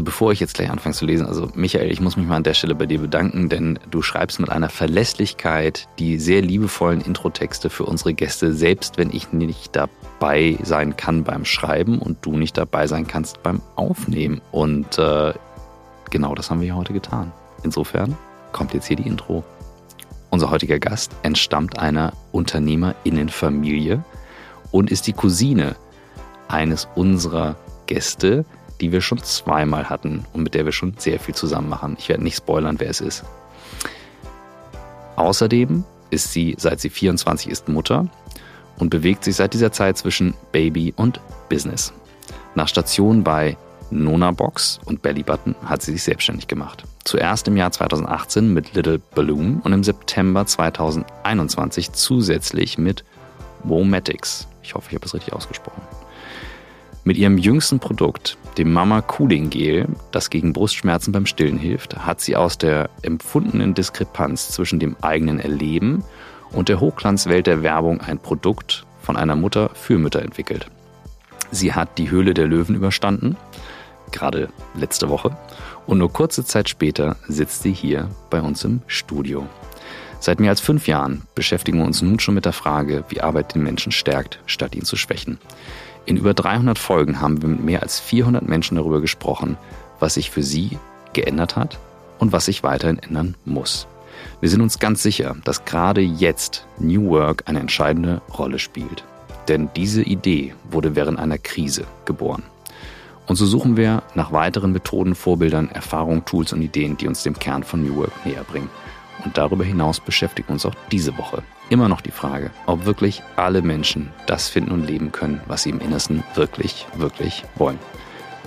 Also bevor ich jetzt gleich anfange zu lesen, also Michael, ich muss mich mal an der Stelle bei dir bedanken, denn du schreibst mit einer Verlässlichkeit die sehr liebevollen Introtexte für unsere Gäste, selbst wenn ich nicht dabei sein kann beim Schreiben und du nicht dabei sein kannst beim Aufnehmen. Und äh, genau das haben wir heute getan. Insofern kommt jetzt hier die Intro. Unser heutiger Gast entstammt einer Unternehmerinnenfamilie und ist die Cousine eines unserer Gäste, die wir schon zweimal hatten und mit der wir schon sehr viel zusammen machen. Ich werde nicht spoilern, wer es ist. Außerdem ist sie, seit sie 24 ist, Mutter und bewegt sich seit dieser Zeit zwischen Baby und Business. Nach Stationen bei Nona Box und Belly Button hat sie sich selbstständig gemacht. Zuerst im Jahr 2018 mit Little Balloon und im September 2021 zusätzlich mit Womatics. Ich hoffe, ich habe es richtig ausgesprochen. Mit ihrem jüngsten Produkt, dem Mama Cooling Gel, das gegen Brustschmerzen beim Stillen hilft, hat sie aus der empfundenen Diskrepanz zwischen dem eigenen Erleben und der Hochglanzwelt der Werbung ein Produkt von einer Mutter für Mütter entwickelt. Sie hat die Höhle der Löwen überstanden, gerade letzte Woche, und nur kurze Zeit später sitzt sie hier bei uns im Studio. Seit mehr als fünf Jahren beschäftigen wir uns nun schon mit der Frage, wie Arbeit den Menschen stärkt, statt ihn zu schwächen. In über 300 Folgen haben wir mit mehr als 400 Menschen darüber gesprochen, was sich für sie geändert hat und was sich weiterhin ändern muss. Wir sind uns ganz sicher, dass gerade jetzt New Work eine entscheidende Rolle spielt. Denn diese Idee wurde während einer Krise geboren. Und so suchen wir nach weiteren Methoden, Vorbildern, Erfahrungen, Tools und Ideen, die uns dem Kern von New Work näher bringen. Und darüber hinaus beschäftigt uns auch diese Woche immer noch die Frage, ob wirklich alle Menschen das finden und leben können, was sie im Innersten wirklich, wirklich wollen.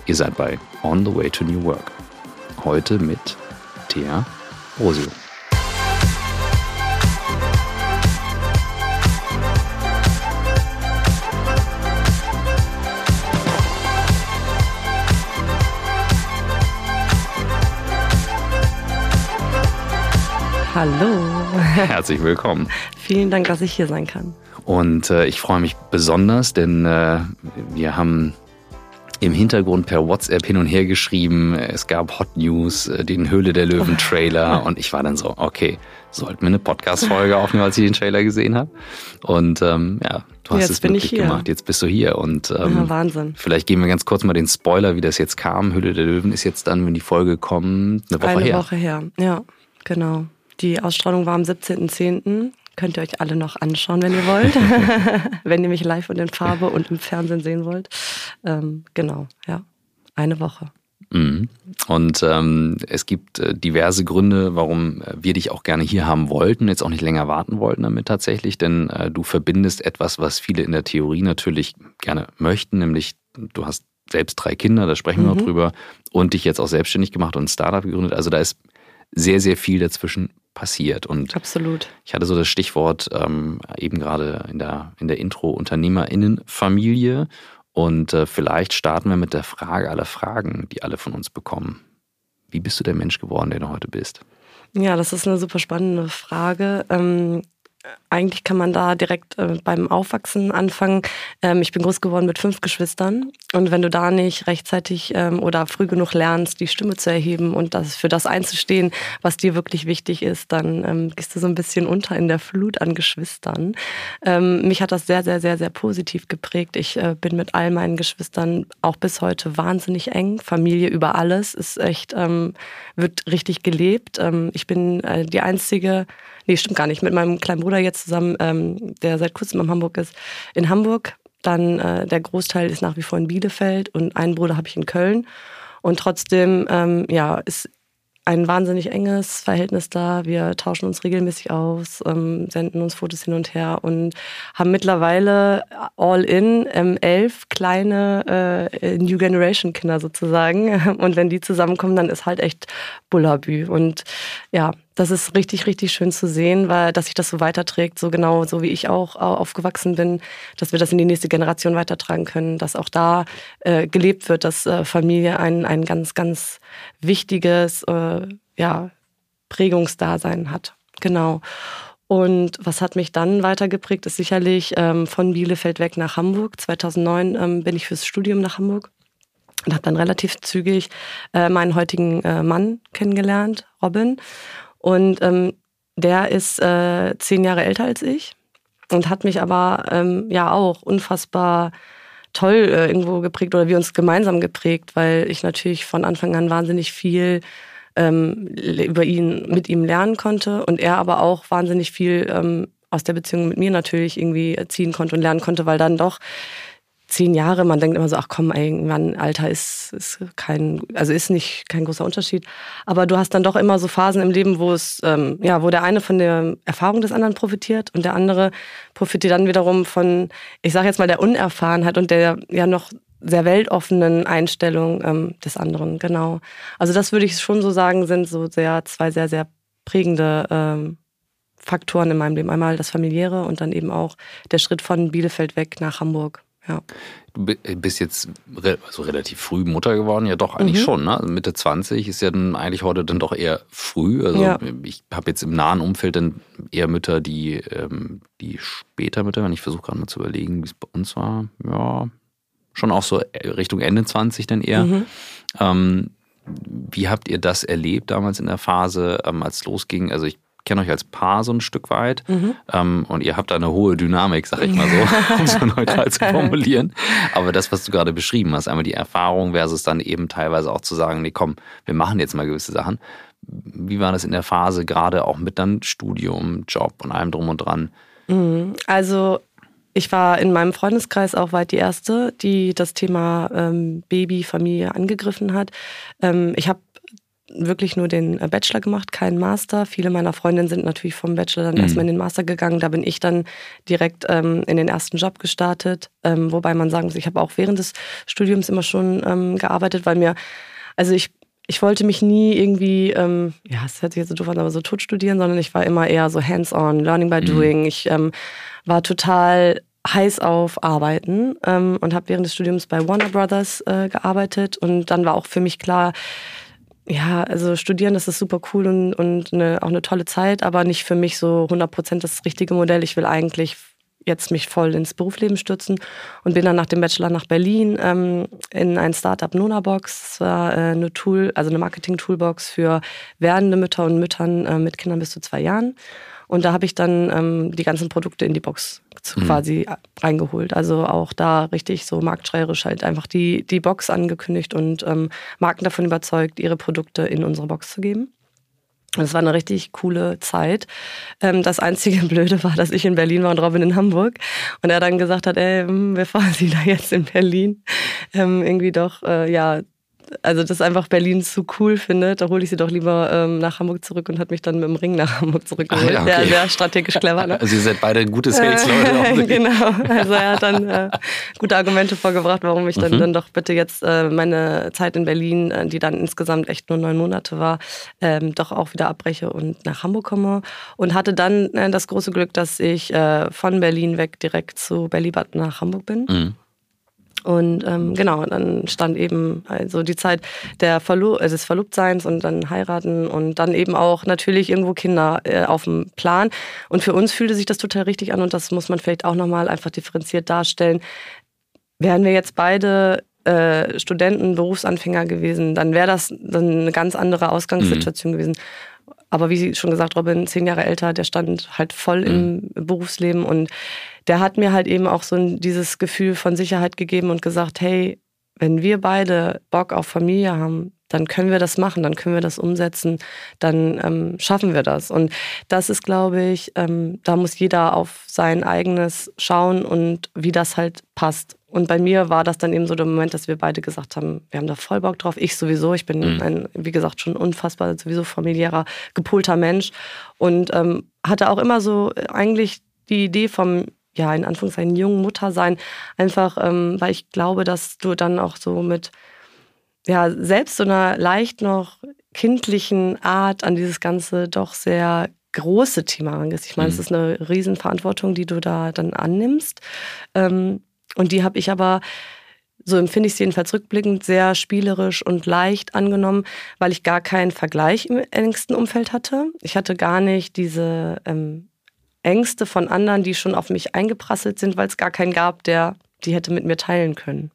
Ihr seid bei On the Way to New Work. Heute mit Thea Rosio. Hallo. Herzlich willkommen. Vielen Dank, dass ich hier sein kann. Und äh, ich freue mich besonders, denn äh, wir haben im Hintergrund per WhatsApp hin und her geschrieben. Es gab Hot News, äh, den Höhle der Löwen Trailer und ich war dann so, okay, sollten wir eine Podcast-Folge aufnehmen, als ich den Trailer gesehen habe. Und ähm, ja, du hast Jetzt es bin wirklich gemacht. Jetzt bist du hier. Und ähm, Ja, Wahnsinn. vielleicht geben wir ganz kurz mal den Spoiler, wie das jetzt kam. Höhle der Löwen ist jetzt dann, wenn die Folge kommt, eine Woche Eine her. Woche her. Ja, genau. Die Ausstrahlung war am 17.10. Könnt ihr euch alle noch anschauen, wenn ihr wollt. wenn ihr mich live und in Farbe und im Fernsehen sehen wollt. Ähm, genau, ja. Eine Woche. Mhm. Und ähm, es gibt äh, diverse Gründe, warum äh, wir dich auch gerne hier haben wollten, jetzt auch nicht länger warten wollten damit tatsächlich, denn äh, du verbindest etwas, was viele in der Theorie natürlich gerne möchten, nämlich du hast selbst drei Kinder, da sprechen wir noch Mhm. drüber, und dich jetzt auch selbstständig gemacht und ein Startup gegründet. Also da ist sehr, sehr viel dazwischen passiert. Und Absolut. ich hatte so das Stichwort ähm, eben gerade in der, in der Intro UnternehmerInnenfamilie. Und äh, vielleicht starten wir mit der Frage aller Fragen, die alle von uns bekommen. Wie bist du der Mensch geworden, der du heute bist? Ja, das ist eine super spannende Frage. Ähm, eigentlich kann man da direkt äh, beim Aufwachsen anfangen. Ähm, ich bin groß geworden mit fünf Geschwistern. Und wenn du da nicht rechtzeitig ähm, oder früh genug lernst, die Stimme zu erheben und das, für das einzustehen, was dir wirklich wichtig ist, dann ähm, gehst du so ein bisschen unter in der Flut an Geschwistern. Ähm, mich hat das sehr, sehr, sehr, sehr positiv geprägt. Ich äh, bin mit all meinen Geschwistern auch bis heute wahnsinnig eng. Familie über alles ist echt, ähm, wird richtig gelebt. Ähm, ich bin äh, die einzige, nee, stimmt gar nicht, mit meinem kleinen Bruder jetzt zusammen, ähm, der seit kurzem in Hamburg ist, in Hamburg. Dann äh, der Großteil ist nach wie vor in Bielefeld und einen Bruder habe ich in Köln. Und trotzdem, ähm, ja, ist ein wahnsinnig enges Verhältnis da. Wir tauschen uns regelmäßig aus, ähm, senden uns Fotos hin und her und haben mittlerweile all in ähm, elf kleine äh, New Generation Kinder sozusagen. Und wenn die zusammenkommen, dann ist halt echt Bullabü. Und ja, das ist richtig, richtig schön zu sehen, weil dass sich das so weiterträgt, so genau so wie ich auch au- aufgewachsen bin, dass wir das in die nächste Generation weitertragen können, dass auch da äh, gelebt wird, dass äh, Familie ein, ein ganz, ganz wichtiges äh, ja, Prägungsdasein hat. Genau. Und was hat mich dann weitergeprägt, ist sicherlich ähm, von Bielefeld weg nach Hamburg. 2009 ähm, bin ich fürs Studium nach Hamburg und habe dann relativ zügig äh, meinen heutigen äh, Mann kennengelernt, Robin. Und ähm, der ist äh, zehn Jahre älter als ich und hat mich aber ähm, ja auch unfassbar toll äh, irgendwo geprägt oder wir uns gemeinsam geprägt, weil ich natürlich von Anfang an wahnsinnig viel ähm, über ihn mit ihm lernen konnte und er aber auch wahnsinnig viel ähm, aus der Beziehung mit mir natürlich irgendwie ziehen konnte und lernen konnte, weil dann doch zehn Jahre, man denkt immer so, ach komm, irgendwann Alter ist, ist kein, also ist nicht kein großer Unterschied. Aber du hast dann doch immer so Phasen im Leben, wo es, ähm, ja, wo der eine von der Erfahrung des anderen profitiert und der andere profitiert dann wiederum von, ich sage jetzt mal, der Unerfahrenheit und der ja noch sehr weltoffenen Einstellung ähm, des anderen, genau. Also das würde ich schon so sagen, sind so sehr zwei sehr, sehr prägende ähm, Faktoren in meinem Leben. Einmal das familiäre und dann eben auch der Schritt von Bielefeld weg nach Hamburg. Ja. Du bist jetzt re also relativ früh Mutter geworden, ja doch eigentlich mhm. schon. Ne? Also Mitte 20 ist ja dann eigentlich heute dann doch eher früh. Also ja. ich habe jetzt im nahen Umfeld dann eher Mütter, die, ähm, die später Mütter, wenn ich versuche gerade mal zu überlegen, wie es bei uns war, ja, schon auch so Richtung Ende 20 dann eher. Mhm. Ähm, wie habt ihr das erlebt damals in der Phase, ähm, als es losging? Also ich kenne euch als Paar so ein Stück weit mhm. ähm, und ihr habt da eine hohe Dynamik, sag ich mal so, um so neutral zu formulieren. Aber das, was du gerade beschrieben hast, einmal die Erfahrung versus dann eben teilweise auch zu sagen, nee, komm, wir machen jetzt mal gewisse Sachen. Wie war das in der Phase, gerade auch mit dann Studium, Job und allem drum und dran? Mhm. Also ich war in meinem Freundeskreis auch weit die Erste, die das Thema ähm, Baby, Familie angegriffen hat. Ähm, ich habe wirklich nur den äh, Bachelor gemacht, keinen Master. Viele meiner Freundinnen sind natürlich vom Bachelor dann mhm. erstmal in den Master gegangen. Da bin ich dann direkt ähm, in den ersten Job gestartet. Ähm, wobei man sagen muss, ich habe auch während des Studiums immer schon ähm, gearbeitet, weil mir, also ich, ich wollte mich nie irgendwie, ähm, ja, es hört sich jetzt so doof an, aber so tot studieren, sondern ich war immer eher so hands-on, learning by mhm. doing. Ich ähm, war total heiß auf Arbeiten ähm, und habe während des Studiums bei Warner Brothers äh, gearbeitet. Und dann war auch für mich klar, ja, also studieren, das ist super cool und, und eine, auch eine tolle Zeit, aber nicht für mich so 100% das richtige Modell. Ich will eigentlich jetzt mich voll ins Berufsleben stürzen und bin dann nach dem Bachelor nach Berlin ähm, in ein Startup Nonabox. Äh, eine Tool, also eine Marketing-Toolbox für werdende Mütter und Müttern äh, mit Kindern bis zu zwei Jahren. Und da habe ich dann ähm, die ganzen Produkte in die Box mhm. quasi reingeholt. Also auch da richtig so marktschreierisch halt einfach die, die Box angekündigt und ähm, Marken davon überzeugt, ihre Produkte in unsere Box zu geben. Das war eine richtig coole Zeit. Ähm, das einzige Blöde war, dass ich in Berlin war und Robin in Hamburg. Und er dann gesagt hat, ey, hm, wir fahren Sie da jetzt in Berlin. Ähm, irgendwie doch, äh, ja, also das einfach Berlin zu cool findet, da hole ich sie doch lieber ähm, nach Hamburg zurück und hat mich dann mit dem Ring nach Hamburg zurückgeholt. Ah, ja, okay. Ja, sehr strategisch clever. Ne? Also ihr seid beide gute Sales-Leute. Äh, genau, also er hat dann äh, gute Argumente vorgebracht, warum ich dann, mhm. dann doch bitte jetzt äh, meine Zeit in Berlin, äh, die dann insgesamt echt nur neun Monate war, ähm, doch auch wieder abbreche und nach Hamburg komme. Und hatte dann äh, das große Glück, dass ich äh, von Berlin weg direkt zu Bellybad nach Hamburg bin. Mhm. Und ähm, genau, dann stand eben also die Zeit der Verlo äh, des Verlobtseins und dann heiraten und dann eben auch natürlich irgendwo Kinder äh, auf dem Plan. Und für uns fühlte sich das total richtig an und das muss man vielleicht auch nochmal einfach differenziert darstellen. Wären wir jetzt beide äh, Studenten, Berufsanfänger gewesen, dann wäre das dann eine ganz andere Ausgangssituation mhm. gewesen. Aber wie schon gesagt, Robin, zehn Jahre älter, der stand halt voll mhm. im Berufsleben und der hat mir halt eben auch so dieses Gefühl von Sicherheit gegeben und gesagt, hey, wenn wir beide Bock auf Familie haben, dann können wir das machen, dann können wir das umsetzen, dann ähm, schaffen wir das. Und das ist, glaube ich, ähm, da muss jeder auf sein eigenes schauen und wie das halt passt. Und bei mir war das dann eben so der Moment, dass wir beide gesagt haben, wir haben da voll Bock drauf. Ich sowieso, ich bin mhm. ein, wie gesagt, schon unfassbar sowieso familiärer, gepolter Mensch und ähm, hatte auch immer so eigentlich die Idee vom ja, in Anführungszeichen jungen Mutter sein. Einfach, ähm, weil ich glaube, dass du dann auch so mit, ja, selbst so einer leicht noch kindlichen Art an dieses ganze doch sehr große Thema rangehst. Ich meine, es mhm. ist eine Riesenverantwortung, die du da dann annimmst. Ähm, und die habe ich aber so empfinde ich es jedenfalls rückblickend, sehr spielerisch und leicht angenommen, weil ich gar keinen Vergleich im engsten Umfeld hatte. Ich hatte gar nicht diese ähm, Ängste von anderen, die schon auf mich eingeprasselt sind, weil es gar keinen gab, der die hätte mit mir teilen können.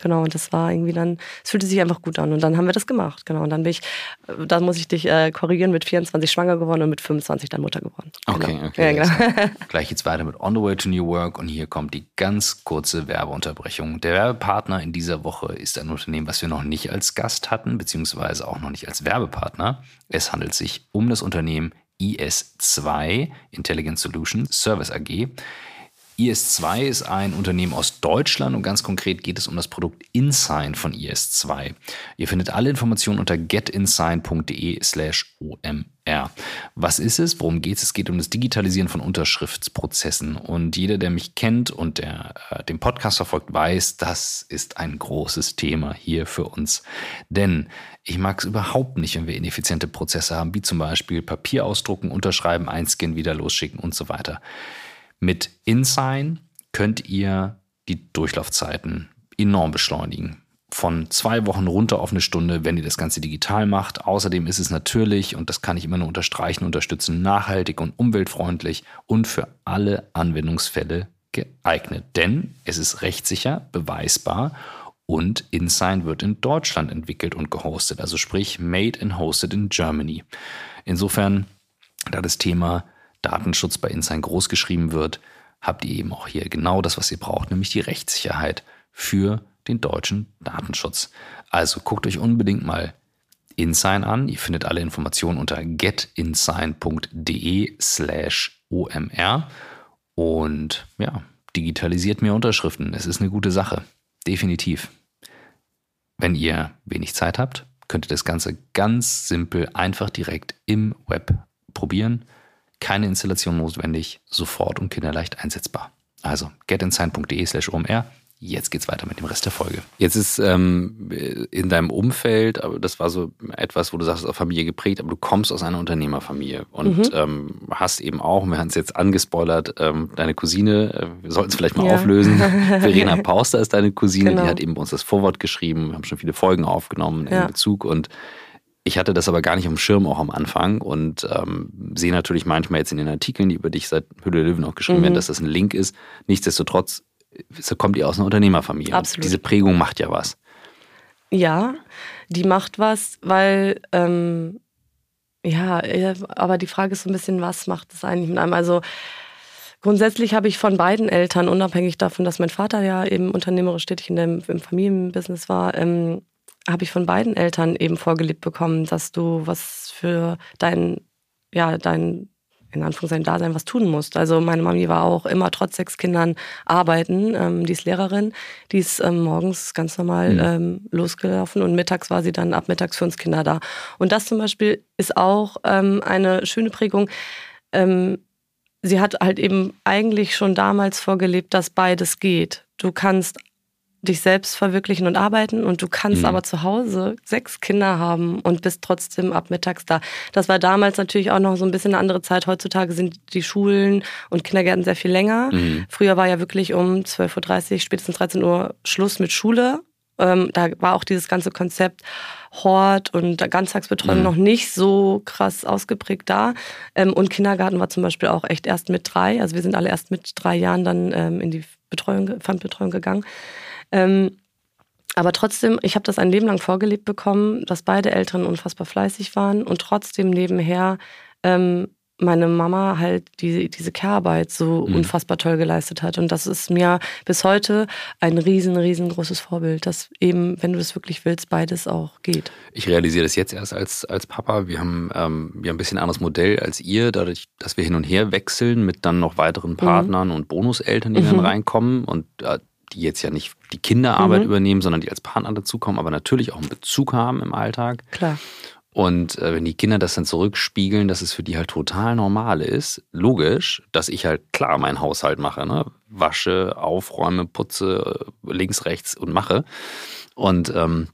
Genau, und das war irgendwie dann, es fühlte sich einfach gut an. Und dann haben wir das gemacht, genau. Und dann bin ich, äh, da muss ich dich äh, korrigieren, mit 24 schwanger geworden und mit 25 dann Mutter geworden. Okay, genau. okay. Ja, genau. Gleich geht's weiter mit On the Way to New Work und hier kommt die ganz kurze Werbeunterbrechung. Der Werbepartner in dieser Woche ist ein Unternehmen, was wir noch nicht als Gast hatten, beziehungsweise auch noch nicht als Werbepartner. Es handelt sich um das Unternehmen IS2 Intelligent Solutions Service AG. IS2 ist ein Unternehmen aus Deutschland und ganz konkret geht es um das Produkt InSign von IS2. Ihr findet alle Informationen unter getinsign.de slash OMR. Was ist es? Worum geht es? Es geht um das Digitalisieren von Unterschriftsprozessen. Und jeder, der mich kennt und der äh, den Podcast verfolgt, weiß, das ist ein großes Thema hier für uns. Denn ich mag es überhaupt nicht, wenn wir ineffiziente Prozesse haben, wie zum Beispiel Papier ausdrucken, unterschreiben, einscannen, wieder losschicken und so weiter. Mit InSign könnt ihr die Durchlaufzeiten enorm beschleunigen. Von zwei Wochen runter auf eine Stunde, wenn ihr das Ganze digital macht. Außerdem ist es natürlich, und das kann ich immer nur unterstreichen, unterstützen, nachhaltig und umweltfreundlich und für alle Anwendungsfälle geeignet. Denn es ist rechtssicher, beweisbar und InSign wird in Deutschland entwickelt und gehostet. Also sprich, made and hosted in Germany. Insofern, da das Thema Datenschutz bei InSign groß geschrieben wird, habt ihr eben auch hier genau das, was ihr braucht, nämlich die Rechtssicherheit für den deutschen Datenschutz. Also guckt euch unbedingt mal InSign an. Ihr findet alle Informationen unter getinsign.de slash omr und ja, digitalisiert mehr Unterschriften. Es ist eine gute Sache. Definitiv. Wenn ihr wenig Zeit habt, könnt ihr das Ganze ganz simpel einfach direkt im Web probieren. Keine Installation notwendig, sofort und kinderleicht einsetzbar. Also getinsign.de slash omr. Jetzt geht's weiter mit dem Rest der Folge. Jetzt ist ähm, in deinem Umfeld, aber das war so etwas, wo du sagst, auf Familie geprägt, aber du kommst aus einer Unternehmerfamilie und mhm. ähm, hast eben auch, wir haben es jetzt angespoilert, ähm, deine Cousine, äh, wir sollten es vielleicht mal ja. auflösen. Verena Pauster ist deine Cousine, genau. die hat eben bei uns das Vorwort geschrieben, wir haben schon viele Folgen aufgenommen ja. in Bezug und ich hatte das aber gar nicht am Schirm auch am Anfang und ähm, sehe natürlich manchmal jetzt in den Artikeln, die über dich seit Hülle Löwen auch geschrieben mhm. werden, dass das ein Link ist. Nichtsdestotrotz so kommt ihr aus einer Unternehmerfamilie. Absolut. Diese Prägung macht ja was. Ja, die macht was, weil ähm, ja, aber die Frage ist so ein bisschen, was macht es eigentlich mit einem? Also grundsätzlich habe ich von beiden Eltern, unabhängig davon, dass mein Vater ja eben unternehmerisch tätig in dem, im Familienbusiness war, ähm, habe ich von beiden Eltern eben vorgelebt bekommen, dass du was für dein, ja, dein, in Anführungszeichen, Dasein was tun musst. Also meine Mami war auch immer trotz sechs Kindern arbeiten. Ähm, die ist Lehrerin. Die ist ähm, morgens ganz normal mhm. ähm, losgelaufen und mittags war sie dann ab mittags für uns Kinder da. Und das zum Beispiel ist auch ähm, eine schöne Prägung. Ähm, sie hat halt eben eigentlich schon damals vorgelebt, dass beides geht. Du kannst dich selbst verwirklichen und arbeiten und du kannst mhm. aber zu Hause sechs Kinder haben und bist trotzdem ab mittags da. Das war damals natürlich auch noch so ein bisschen eine andere Zeit. Heutzutage sind die Schulen und Kindergärten sehr viel länger. Mhm. Früher war ja wirklich um 12.30 Uhr, spätestens 13 Uhr Schluss mit Schule. Ähm, da war auch dieses ganze Konzept Hort und Ganztagsbetreuung mhm. noch nicht so krass ausgeprägt da. Ähm, und Kindergarten war zum Beispiel auch echt erst mit drei. Also wir sind alle erst mit drei Jahren dann ähm, in die Betreuung, Fremdbetreuung gegangen. Ähm, aber trotzdem, ich habe das ein Leben lang vorgelebt bekommen, dass beide Eltern unfassbar fleißig waren und trotzdem nebenher ähm, meine Mama halt die, diese Care-Arbeit so mhm. unfassbar toll geleistet hat. Und das ist mir bis heute ein riesen, riesengroßes Vorbild, dass eben, wenn du es wirklich willst, beides auch geht. Ich realisiere das jetzt erst als, als Papa. Wir haben ähm, wir haben ein bisschen anderes Modell als ihr, dadurch, dass wir hin und her wechseln mit dann noch weiteren mhm. Partnern mhm. und Bonuseltern, die mhm. dann reinkommen. Und äh, die jetzt ja nicht die Kinderarbeit mhm. übernehmen, sondern die als Partner dazukommen, aber natürlich auch einen Bezug haben im Alltag. Klar. Und äh, wenn die Kinder das dann zurückspiegeln, dass es für die halt total normal ist, logisch, dass ich halt klar meinen Haushalt mache, ne? wasche, aufräume, putze, links, rechts und mache. Und ähm,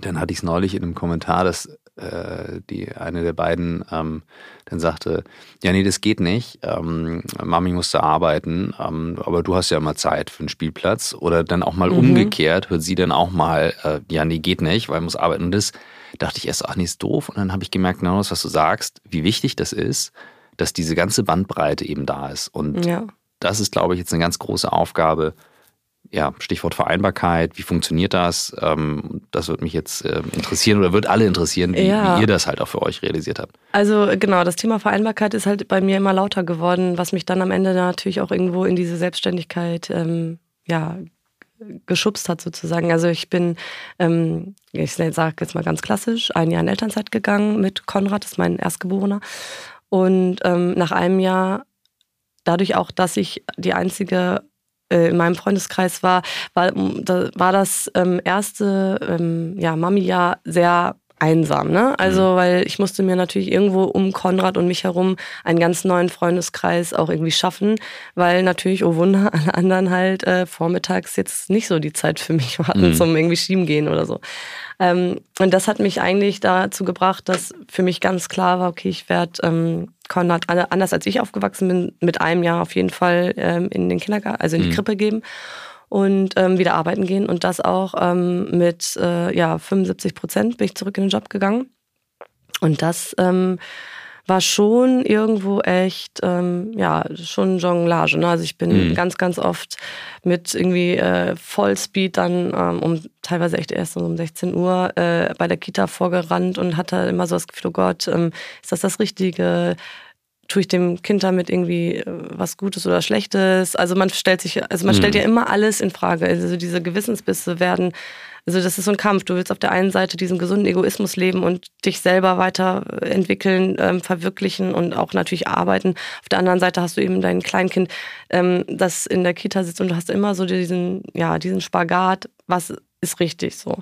dann hatte ich es neulich in einem Kommentar, dass äh, die eine der beiden ähm, dann sagte, ja nee, das geht nicht, ähm, Mami musste arbeiten, ähm, aber du hast ja mal Zeit für einen Spielplatz. Oder dann auch mal mhm. umgekehrt, hört sie dann auch mal, äh, ja nee, geht nicht, weil muss arbeiten. Und das dachte ich erst, ach nee, ist doof. Und dann habe ich gemerkt, genau das, was du sagst, wie wichtig das ist, dass diese ganze Bandbreite eben da ist. Und ja. das ist, glaube ich, jetzt eine ganz große Aufgabe, ja, Stichwort Vereinbarkeit, wie funktioniert das? Ähm, das würde mich jetzt äh, interessieren oder wird alle interessieren, wie, ja. wie, ihr das halt auch für euch realisiert habt. Also genau, das Thema Vereinbarkeit ist halt bei mir immer lauter geworden, was mich dann am Ende natürlich auch irgendwo in diese Selbstständigkeit ähm, ja, geschubst hat sozusagen. Also ich bin, ähm, ich sage jetzt mal ganz klassisch, ein Jahr in Elternzeit gegangen mit Konrad, das ist mein Erstgeborener. Und ähm, nach einem Jahr, dadurch auch, dass ich die einzige in meinem Freundeskreis war, war, war das ähm, erste ähm, ja, Mami-Jahr sehr einsam. Ne? Also, mhm. weil ich musste mir natürlich irgendwo um Konrad und mich herum einen ganz neuen Freundeskreis auch irgendwie schaffen, weil natürlich, oh Wunder, alle anderen halt äh, vormittags jetzt nicht so die Zeit für mich hatten mhm. zum irgendwie schieben gehen oder so. Ähm, und das hat mich eigentlich dazu gebracht, dass für mich ganz klar war, okay, ich werde ähm, Konrad anders als ich aufgewachsen bin, mit einem Jahr auf jeden Fall ähm, in den Kindergarten, also in die mhm. Krippe geben und ähm, wieder arbeiten gehen. Und das auch ähm, mit äh, ja, 75 Prozent bin ich zurück in den Job gegangen. Und das ähm, war schon irgendwo echt, ähm, ja, schon Jonglage. Ne? Also ich bin mhm. ganz, ganz oft mit irgendwie äh, Vollspeed dann ähm, um teilweise echt erst um 16 Uhr äh, bei der Kita vorgerannt und hatte immer so das Gefühl, oh Gott, ähm, ist das das Richtige? Tue ich dem Kind damit irgendwie äh, was Gutes oder Schlechtes? Also man stellt sich, also man mhm. stellt ja immer alles in Frage. Also diese Gewissensbisse werden, also das ist so ein Kampf. Du willst auf der einen Seite diesen gesunden Egoismus leben und dich selber weiterentwickeln, ähm, verwirklichen und auch natürlich arbeiten. Auf der anderen Seite hast du eben dein Kleinkind, ähm, das in der Kita sitzt und du hast immer so diesen, ja, diesen Spagat, was ist richtig so.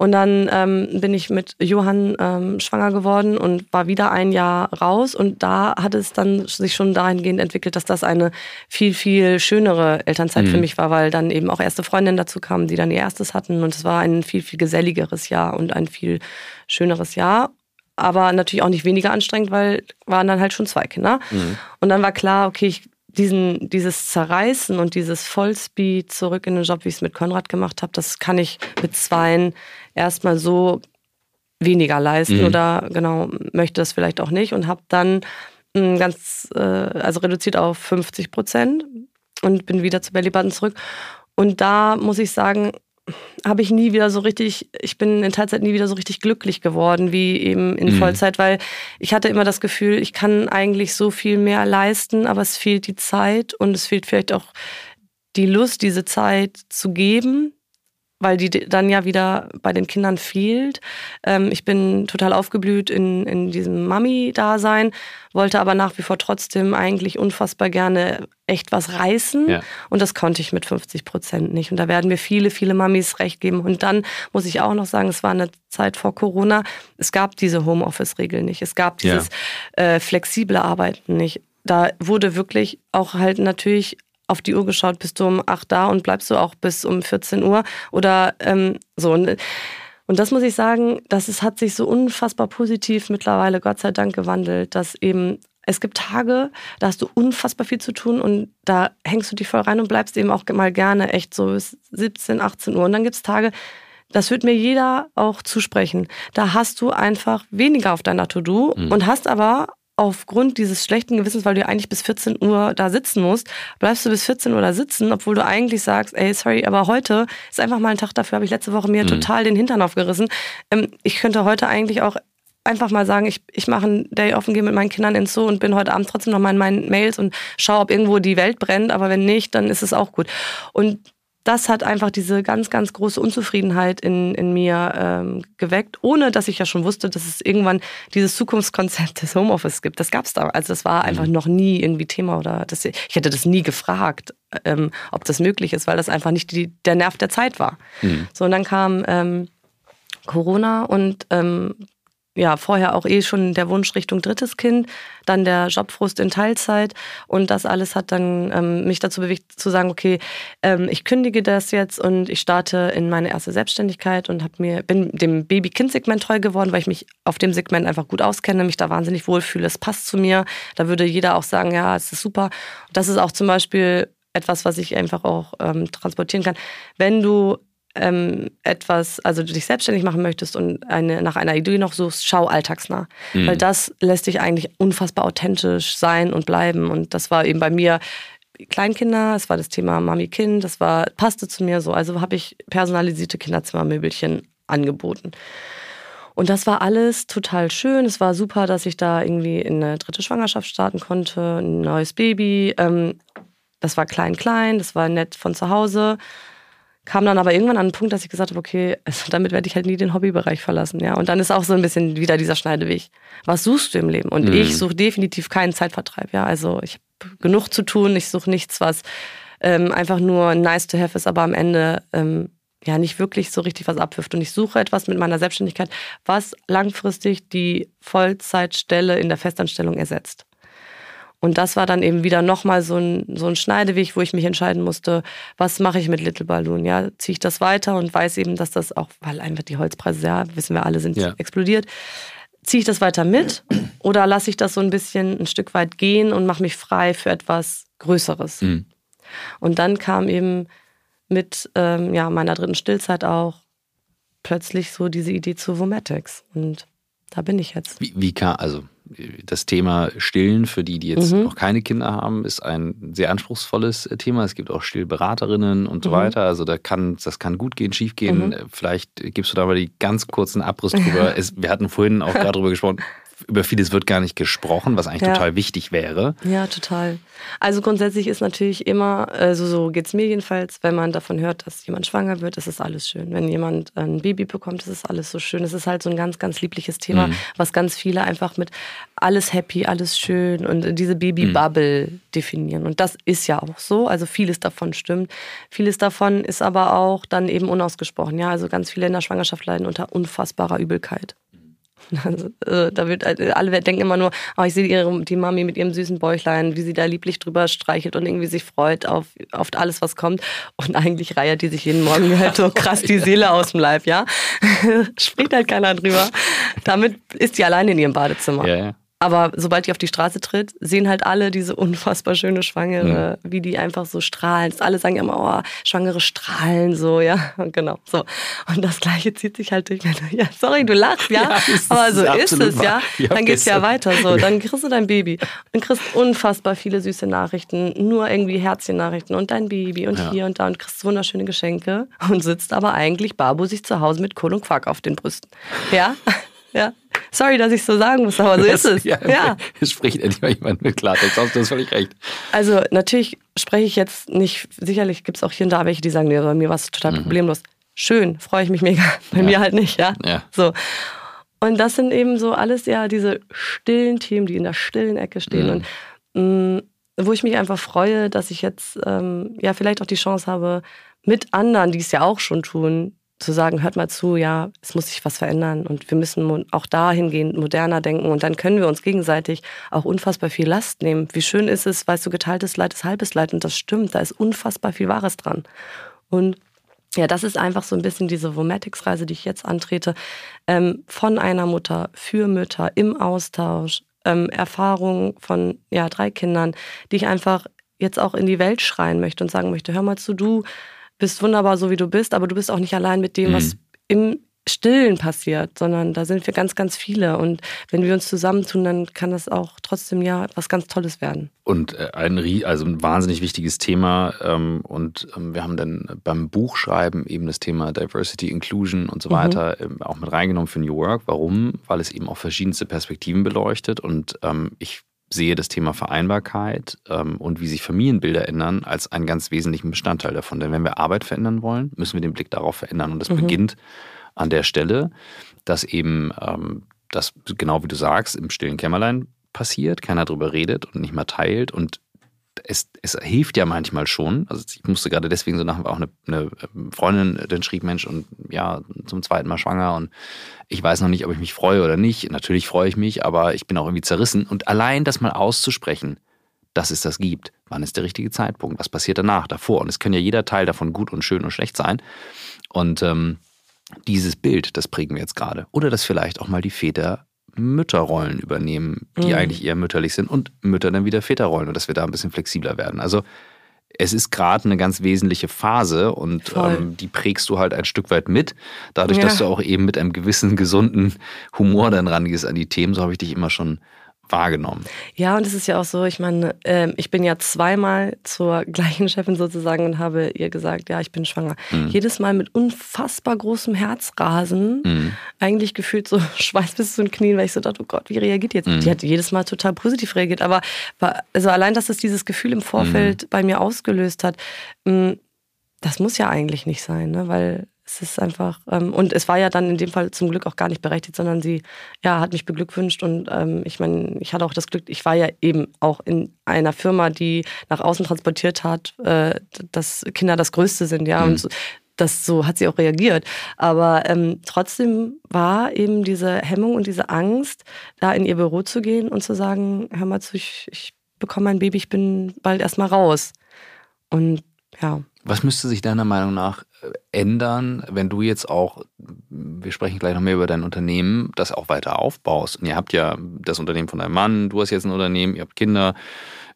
Und dann ähm, bin ich mit Johann ähm, schwanger geworden und war wieder ein Jahr raus. Und da hat es dann sich schon dahingehend entwickelt, dass das eine viel, viel schönere Elternzeit mhm. für mich war, weil dann eben auch erste Freundinnen dazu kamen, die dann ihr erstes hatten. Und es war ein viel, viel geselligeres Jahr und ein viel schöneres Jahr aber natürlich auch nicht weniger anstrengend, weil waren dann halt schon zwei Kinder. Mhm. Und dann war klar, okay, ich diesen, dieses Zerreißen und dieses Vollspeed zurück in den Job, wie ich es mit Konrad gemacht habe, das kann ich mit Zweien erstmal so weniger leisten mhm. oder genau möchte das vielleicht auch nicht und habe dann hm, ganz, äh, also reduziert auf 50 Prozent und bin wieder zu Belly Button zurück. Und da muss ich sagen, habe ich nie wieder so richtig, ich bin in Teilzeit nie wieder so richtig glücklich geworden wie eben in mhm. Vollzeit, weil ich hatte immer das Gefühl, ich kann eigentlich so viel mehr leisten, aber es fehlt die Zeit und es fehlt vielleicht auch die Lust, diese Zeit zu geben weil die dann ja wieder bei den Kindern fehlt. Ähm, ich bin total aufgeblüht in, in diesem Mami-Dasein, wollte aber nach wie vor trotzdem eigentlich unfassbar gerne echt was reißen. Ja. Und das konnte ich mit 50 Prozent nicht. Und da werden mir viele, viele Mamis recht geben. Und dann muss ich auch noch sagen, es war eine Zeit vor Corona. Es gab diese Homeoffice-Regel nicht. Es gab dieses ja. äh, flexible Arbeiten nicht. Da wurde wirklich auch halt natürlich auf die Uhr geschaut, bist du um 8 da und bleibst du auch bis um 14 Uhr oder ähm, so. Und, und das muss ich sagen, das ist, hat sich so unfassbar positiv mittlerweile, Gott sei Dank, gewandelt, dass eben es gibt Tage, da hast du unfassbar viel zu tun und da hängst du dich voll rein und bleibst eben auch mal gerne echt so bis 17, 18 Uhr. Und dann gibt es Tage, das wird mir jeder auch zusprechen. Da hast du einfach weniger auf deiner To-Do mhm. und hast aber aufgrund dieses schlechten Gewissens, weil du eigentlich bis 14 Uhr da sitzen musst, bleibst du bis 14 Uhr da sitzen, obwohl du eigentlich sagst, ey, sorry, aber heute ist einfach mal ein Tag dafür, habe ich letzte Woche mir mhm. total den Hintern aufgerissen. Ähm, ich könnte heute eigentlich auch einfach mal sagen, ich, ich mache einen Day off und gehe mit meinen Kindern ins Zoo und bin heute Abend trotzdem noch mal in meinen Mails und schaue, ob irgendwo die Welt brennt, aber wenn nicht, dann ist es auch gut. Und das hat einfach diese ganz, ganz große Unzufriedenheit in, in mir ähm, geweckt, ohne dass ich ja schon wusste, dass es irgendwann dieses Zukunftskonzept des Homeoffice gibt. Das gab es da. Also das war einfach mhm. noch nie irgendwie Thema oder das, ich hätte das nie gefragt, ähm, ob das möglich ist, weil das einfach nicht die, der Nerv der Zeit war. Mhm. So, und dann kam ähm, Corona und ähm, ja, vorher auch eh schon der Wunsch Richtung drittes Kind, dann der Jobfrust in Teilzeit und das alles hat dann ähm, mich dazu bewegt zu sagen, okay, ähm, ich kündige das jetzt und ich starte in meine erste Selbstständigkeit und mir bin dem Baby-Kind-Segment treu geworden, weil ich mich auf dem Segment einfach gut auskenne, mich da wahnsinnig wohlfühle, es passt zu mir. Da würde jeder auch sagen, ja, es ist super. Das ist auch zum Beispiel etwas, was ich einfach auch ähm, transportieren kann. Wenn du ähm, etwas, also du dich selbstständig machen möchtest und eine, nach einer Idee noch suchst, schau alltagsnah. Mhm. Weil das lässt dich eigentlich unfassbar authentisch sein und bleiben. Und das war eben bei mir Kleinkinder, es war das Thema Mami-Kind, das war, passte zu mir so. Also habe ich personalisierte Kinderzimmermöbelchen angeboten. Und das war alles total schön. Es war super, dass ich da irgendwie in eine dritte Schwangerschaft starten konnte, ein neues Baby. Ähm, das war klein, klein, das war nett von zu Hause. Kam dann aber irgendwann an einen Punkt, dass ich gesagt habe, okay, also damit werde ich halt nie den Hobbybereich verlassen. Ja? Und dann ist auch so ein bisschen wieder dieser Schneideweg. Was suchst du im Leben? Und mhm. ich suche definitiv keinen Zeitvertreib. Ja? Also ich habe genug zu tun. Ich suche nichts, was ähm, einfach nur nice to have ist, aber am Ende ähm, ja nicht wirklich so richtig was abwirft. Und ich suche etwas mit meiner Selbstständigkeit, was langfristig die Vollzeitstelle in der Festanstellung ersetzt. Und das war dann eben wieder nochmal so ein, so ein Schneideweg, wo ich mich entscheiden musste, was mache ich mit Little Balloon? Ja, ziehe ich das weiter und weiß eben, dass das auch, weil einfach die Holzpreise, ja, wissen wir alle, sind ja. explodiert. Ziehe ich das weiter mit oder lasse ich das so ein bisschen ein Stück weit gehen und mache mich frei für etwas Größeres? Mhm. Und dann kam eben mit ähm, ja, meiner dritten Stillzeit auch plötzlich so diese Idee zu Vomatics. Und da bin ich jetzt. Wie, wie kann, also das Thema Stillen für die, die jetzt mhm. noch keine Kinder haben, ist ein sehr anspruchsvolles Thema. Es gibt auch Stillberaterinnen und so mhm. weiter. Also da kann, das kann gut gehen, schief gehen. Mhm. Vielleicht gibst du da mal die ganz kurzen Abriss drüber. es, wir hatten vorhin auch gerade drüber gesprochen, über vieles wird gar nicht gesprochen, was eigentlich ja. total wichtig wäre. Ja, total. Also grundsätzlich ist natürlich immer, also so geht es mir jedenfalls, wenn man davon hört, dass jemand schwanger wird, ist es alles schön. Wenn jemand ein Baby bekommt, ist es alles so schön. Es ist halt so ein ganz, ganz liebliches Thema, mhm. was ganz viele einfach mit alles happy, alles schön und diese Baby-Bubble mhm. definieren. Und das ist ja auch so. Also vieles davon stimmt. Vieles davon ist aber auch dann eben unausgesprochen. Ja, also ganz viele in der Schwangerschaft leiden unter unfassbarer Übelkeit. Also, äh, da wird äh, alle denken immer nur, oh, ich sehe ihre, die Mami mit ihrem süßen Bäuchlein, wie sie da lieblich drüber streichelt und irgendwie sich freut auf, auf alles, was kommt. Und eigentlich reiert die sich jeden Morgen halt so krass die Seele aus dem Leib, ja. Spricht halt keiner drüber. Damit ist die allein in ihrem Badezimmer. Ja, ja. Aber sobald die auf die Straße tritt, sehen halt alle diese unfassbar schöne Schwangere, mhm. wie die einfach so strahlen. Alle sagen immer, oh, Schwangere strahlen so, ja, genau, so. Und das Gleiche zieht sich halt durch. Ja, sorry, du lachst, ja, ja aber so ist es, ja. Dann geht's ja weiter, so. Dann kriegst du dein Baby und kriegst unfassbar viele süße Nachrichten, nur irgendwie Herzchen-Nachrichten und dein Baby und ja. hier und da und kriegst wunderschöne Geschenke und sitzt aber eigentlich barbusig zu Hause mit Kohl und Quark auf den Brüsten, ja. Ja. Sorry, dass ich so sagen muss, aber so ist es. Ja, ja. Es spricht endlich mal jemand mit Klartext aus, du hast völlig recht. Also natürlich spreche ich jetzt nicht, sicherlich gibt es auch hier und da welche, die sagen, nee, bei mir war es total mhm. problemlos. Schön, freue ich mich mega. Bei ja. mir halt nicht, ja. ja. So. Und das sind eben so alles ja diese stillen Themen, die in der stillen Ecke stehen. Mhm. Und mh, mm, wo ich mich einfach freue, dass ich jetzt ähm, ja vielleicht auch die Chance habe, mit anderen, die es ja auch schon tun, zu sagen, hört mal zu, ja, es muss sich was verändern und wir müssen auch dahingehend moderner denken und dann können wir uns gegenseitig auch unfassbar viel Last nehmen. Wie schön ist es, weißt du, geteiltes Leid ist halbes Leid und das stimmt, da ist unfassbar viel Wahres dran. Und ja, das ist einfach so ein bisschen diese Vomatics-Reise, die ich jetzt antrete, ähm, von einer Mutter für Mütter im Austausch, ähm, Erfahrungen von ja, drei Kindern, die ich einfach jetzt auch in die Welt schreien möchte und sagen möchte, hör mal zu, du bist wunderbar so, wie du bist, aber du bist auch nicht allein mit dem, mhm. was im Stillen passiert, sondern da sind wir ganz, ganz viele. Und wenn wir uns zusammentun, dann kann das auch trotzdem ja was ganz Tolles werden. Und äh, ein, also ein wahnsinnig wichtiges Thema. Ähm, und ähm, wir haben dann beim Buchschreiben eben das Thema Diversity, Inclusion und so mhm. weiter mhm. auch mit reingenommen für New Work. Warum? Weil es eben auch verschiedenste Perspektiven beleuchtet. Und ähm, ich sehe das Thema Vereinbarkeit ähm, und wie sich Familienbilder ändern als einen ganz wesentlichen Bestandteil davon. Denn wenn wir Arbeit verändern wollen, müssen wir den Blick darauf verändern. Und das mhm. beginnt an der Stelle, dass eben ähm, das, genau wie du sagst, im stillen Kämmerlein passiert, keiner darüber redet und nicht mal teilt und es, es hilft ja manchmal schon. Also ich musste gerade deswegen so nachher auch eine, eine Freundin, dann schrieb Mensch und ja, zum zweiten Mal schwanger und ich weiß noch nicht, ob ich mich freue oder nicht. Natürlich freue ich mich, aber ich bin auch irgendwie zerrissen. Und allein das mal auszusprechen, dass es das gibt, wann ist der richtige Zeitpunkt, was passiert danach, davor. Und es kann ja jeder Teil davon gut und schön und schlecht sein. Und ähm, dieses Bild, das prägen wir jetzt gerade. Oder dass vielleicht auch mal die Väter Mütterrollen übernehmen, die mhm. eigentlich eher mütterlich sind und Mütter dann wieder Väterrollen und dass wir da ein bisschen flexibler werden. Also es ist gerade eine ganz wesentliche Phase und ähm, die prägst du halt ein Stück weit mit. Dadurch, ja. dass du auch eben mit einem gewissen gesunden Humor dann rangehst an die Themen, so habe ich dich immer schon wahrgenommen. Ja, und es ist ja auch so, ich meine, äh, ich bin ja zweimal zur gleichen Chefin sozusagen und habe ihr gesagt, ja, ich bin schwanger. Mhm. Jedes Mal mit unfassbar großem Herzrasen, mhm. eigentlich gefühlt so Schweiß bis zu den Knien, weil ich so dachte, oh Gott, wie reagiert die jetzt? Mhm. Die hat jedes Mal total positiv reagiert, aber also allein, dass es dieses Gefühl im Vorfeld mhm. bei mir ausgelöst hat, mm, das muss ja eigentlich nicht sein, ne? weil es ist einfach, ähm, und es war ja dann in dem Fall zum Glück auch gar nicht berechtigt, sondern sie ja, hat mich beglückwünscht und ähm, ich meine, ich hatte auch das Glück, ich war ja eben auch in einer Firma, die nach außen transportiert hat, äh, dass Kinder das Größte sind, ja, mhm. und so, das so hat sie auch reagiert. Aber ähm, trotzdem war eben diese Hemmung und diese Angst, da in ihr Büro zu gehen und zu sagen, hör mal zu, ich, ich bekomme mein Baby, ich bin bald erstmal raus. Und ja. Was müsste sich deiner Meinung nach äh, ändern, wenn du jetzt auch, wir sprechen gleich noch mehr über dein Unternehmen, das auch weiter aufbaust? Und ihr habt ja das Unternehmen von deinem Mann, du hast jetzt ein Unternehmen, ihr habt Kinder,